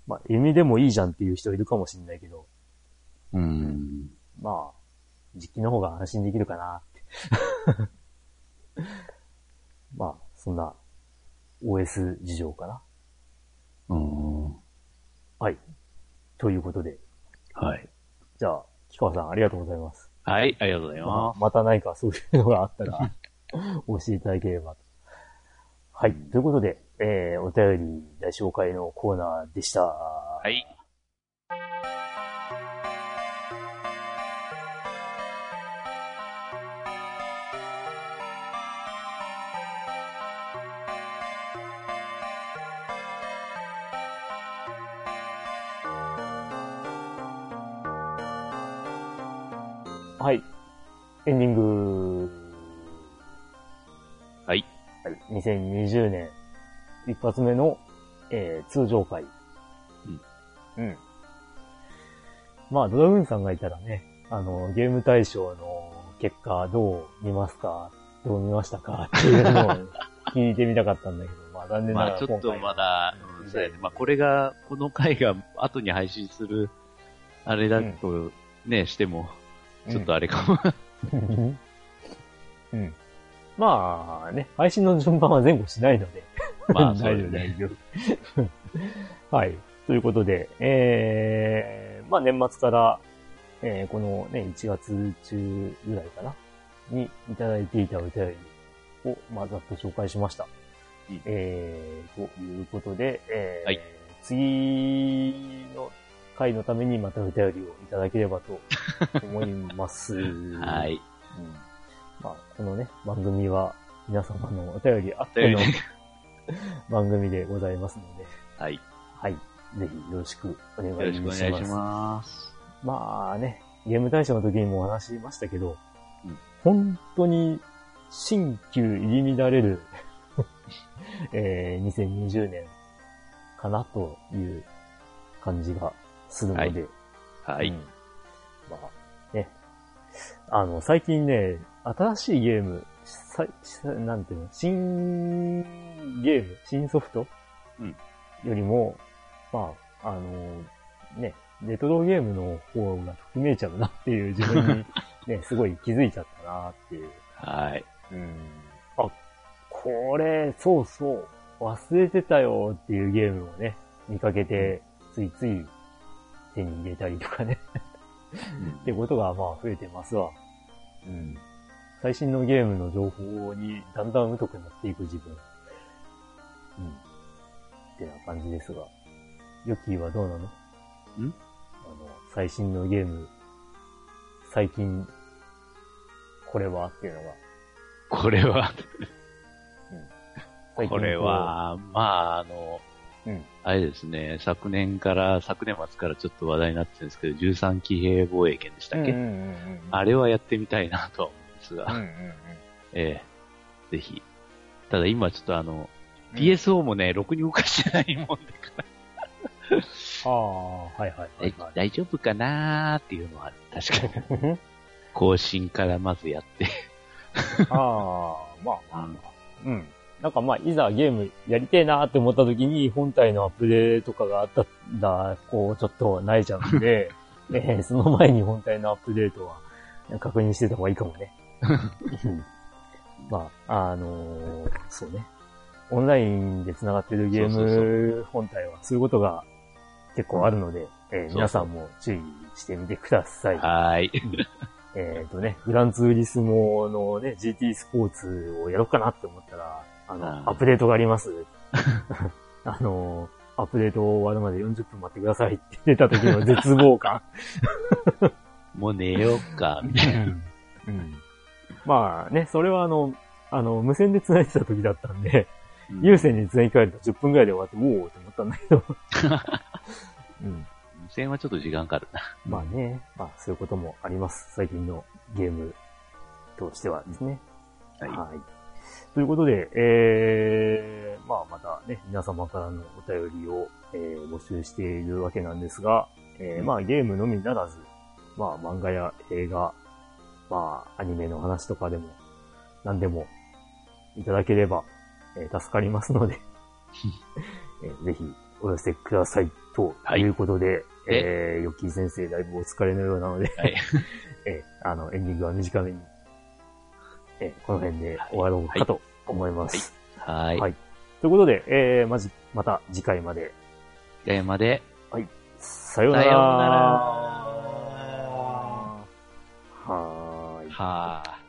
まあ、弓でもいいじゃんっていう人いるかもしれないけど、うん。まあ、実機の方が安心できるかなって。*laughs* まあ、そんな OS 事情かな。うん。はい。ということで、はい。じゃあ、木川さんありがとうございます。はい、ありがとうございままあ、また何かそういうのがあったら、*laughs* 教えていただければ。はい。ということで、えー、お便り大紹介のコーナーでした。はい。一発目の、えー、通常回。うん。うん。まあ、ドラグーンさんがいたらね、あの、ゲーム大賞の結果どう見ますか？どう見ましたか？っていうのを *laughs* 聞いてみたかったんだけど、まあ残念ながらまあちょっとまだ、うんそうやね。まあこれが、この回が後に配信する、あれだとね、しても、ちょっとあれかも。うん。うん。まあね、配信の順番は前後しないので。まあ *laughs* 大丈夫、大。丈夫。はい。ということで、えー、まあ年末から、えー、このね、1月中ぐらいかな、にいただいていたお便りを、まあざっと紹介しました。うんえー、ということで、えーはい次の回のためにまたお便りをいただければと思います。*laughs* はい。うんまあ、このね、番組は皆様のお便りあっての *laughs* 番組でございますので、はい。よはい。ぜひよろしくお願いしろしくおます。願いします。まあね、ゲーム大賞の時にもお話しましたけど、うん本当に新旧入り乱れる、*laughs* えー、2020年かなという感じがするので、はい。うんまあ、ね。あの、最近ね、新しいゲーム、ささなんていうの、新ゲーム、新ソフト？うんよりも、まあ、あの、ね、レトロゲームの方がときめいちゃうなっていう自分に *laughs* ね、すごい気づいちゃったなっていう。はい。うん。あ、これ、そうそう、忘れてたよっていうゲームをね、見かけて、ついつい手に入れたりとかね。*laughs* ってことがまあ増えてますわ。うん。最新のゲームの情報にだんだん疎くなっていく自分。うん。ってな感じですが。ヨッキーはどうなの？ん？あの、最新のゲーム、最近、これは？っていうのが。これは、*laughs* 最近これは、まあ、あの、うん。あれですね、昨年から、昨年末からちょっと話題になってるんですけど、13騎兵防衛権でしたっけ、うんうんうんうんあれはやってみたいなとは思うんですが、うんうんうん。ええ。ぜひ。ただ今ちょっとあの、うん PSO もね、ろくに動かしてないもんでかああ、はいはいはら、い、はい。大丈夫かなーっていうのは確かに。更新からまずやって。*laughs* ああ、まあまあ、うん。なんかまあ、いざゲームやりてえなーって思った時に、本体のアップデートとかがあったら、こう、ちょっと慣れちゃうんで、*laughs* えーその前に本体のアップデートは確認してた方がいいかもね。*laughs* うんまあ、あのーそうね。オンラインで繋がってるゲーム本体は、そういうことが結構あるので、えー皆さんも注意してみてください。はーい。*laughs* えっ、とね、グランツーリスモのね、GT スポーツをやろうかなって思ったら、あの、アップデートがあります。*laughs* あの、アップデート終わるまで40分待ってくださいって出た時の絶望感。*laughs* もう寝ようか、みたいな。うんまあね、それはあの、あの、無線で繋いでた時だったんで、有線に繋ぎ替えると10分くらいで終わって、おおって思ったんだけど。*laughs* うん、無線はちょっと時間かかるな。まあね、まあそういうこともあります。最近のゲームとしてはですね。はい。はい。ということで、えー、まあまたね、皆様からのお便りを、えー募集しているわけなんですが、えーまあゲームのみならず、まあ漫画や映画、まあアニメの話とかでも、何でもいただければ、えー助かりますので、*laughs* えーぜひお寄せください。とはいいうことで、え？ー、ヨッキー先生だいぶお疲れのようなので、はい。*laughs* えーあの、エンディングは短めに、えーこの辺で終わろうかと思います。はーい。はいということで、えー、まじ、また次回まで。次回まで。さようなら。さようならはーい。はー。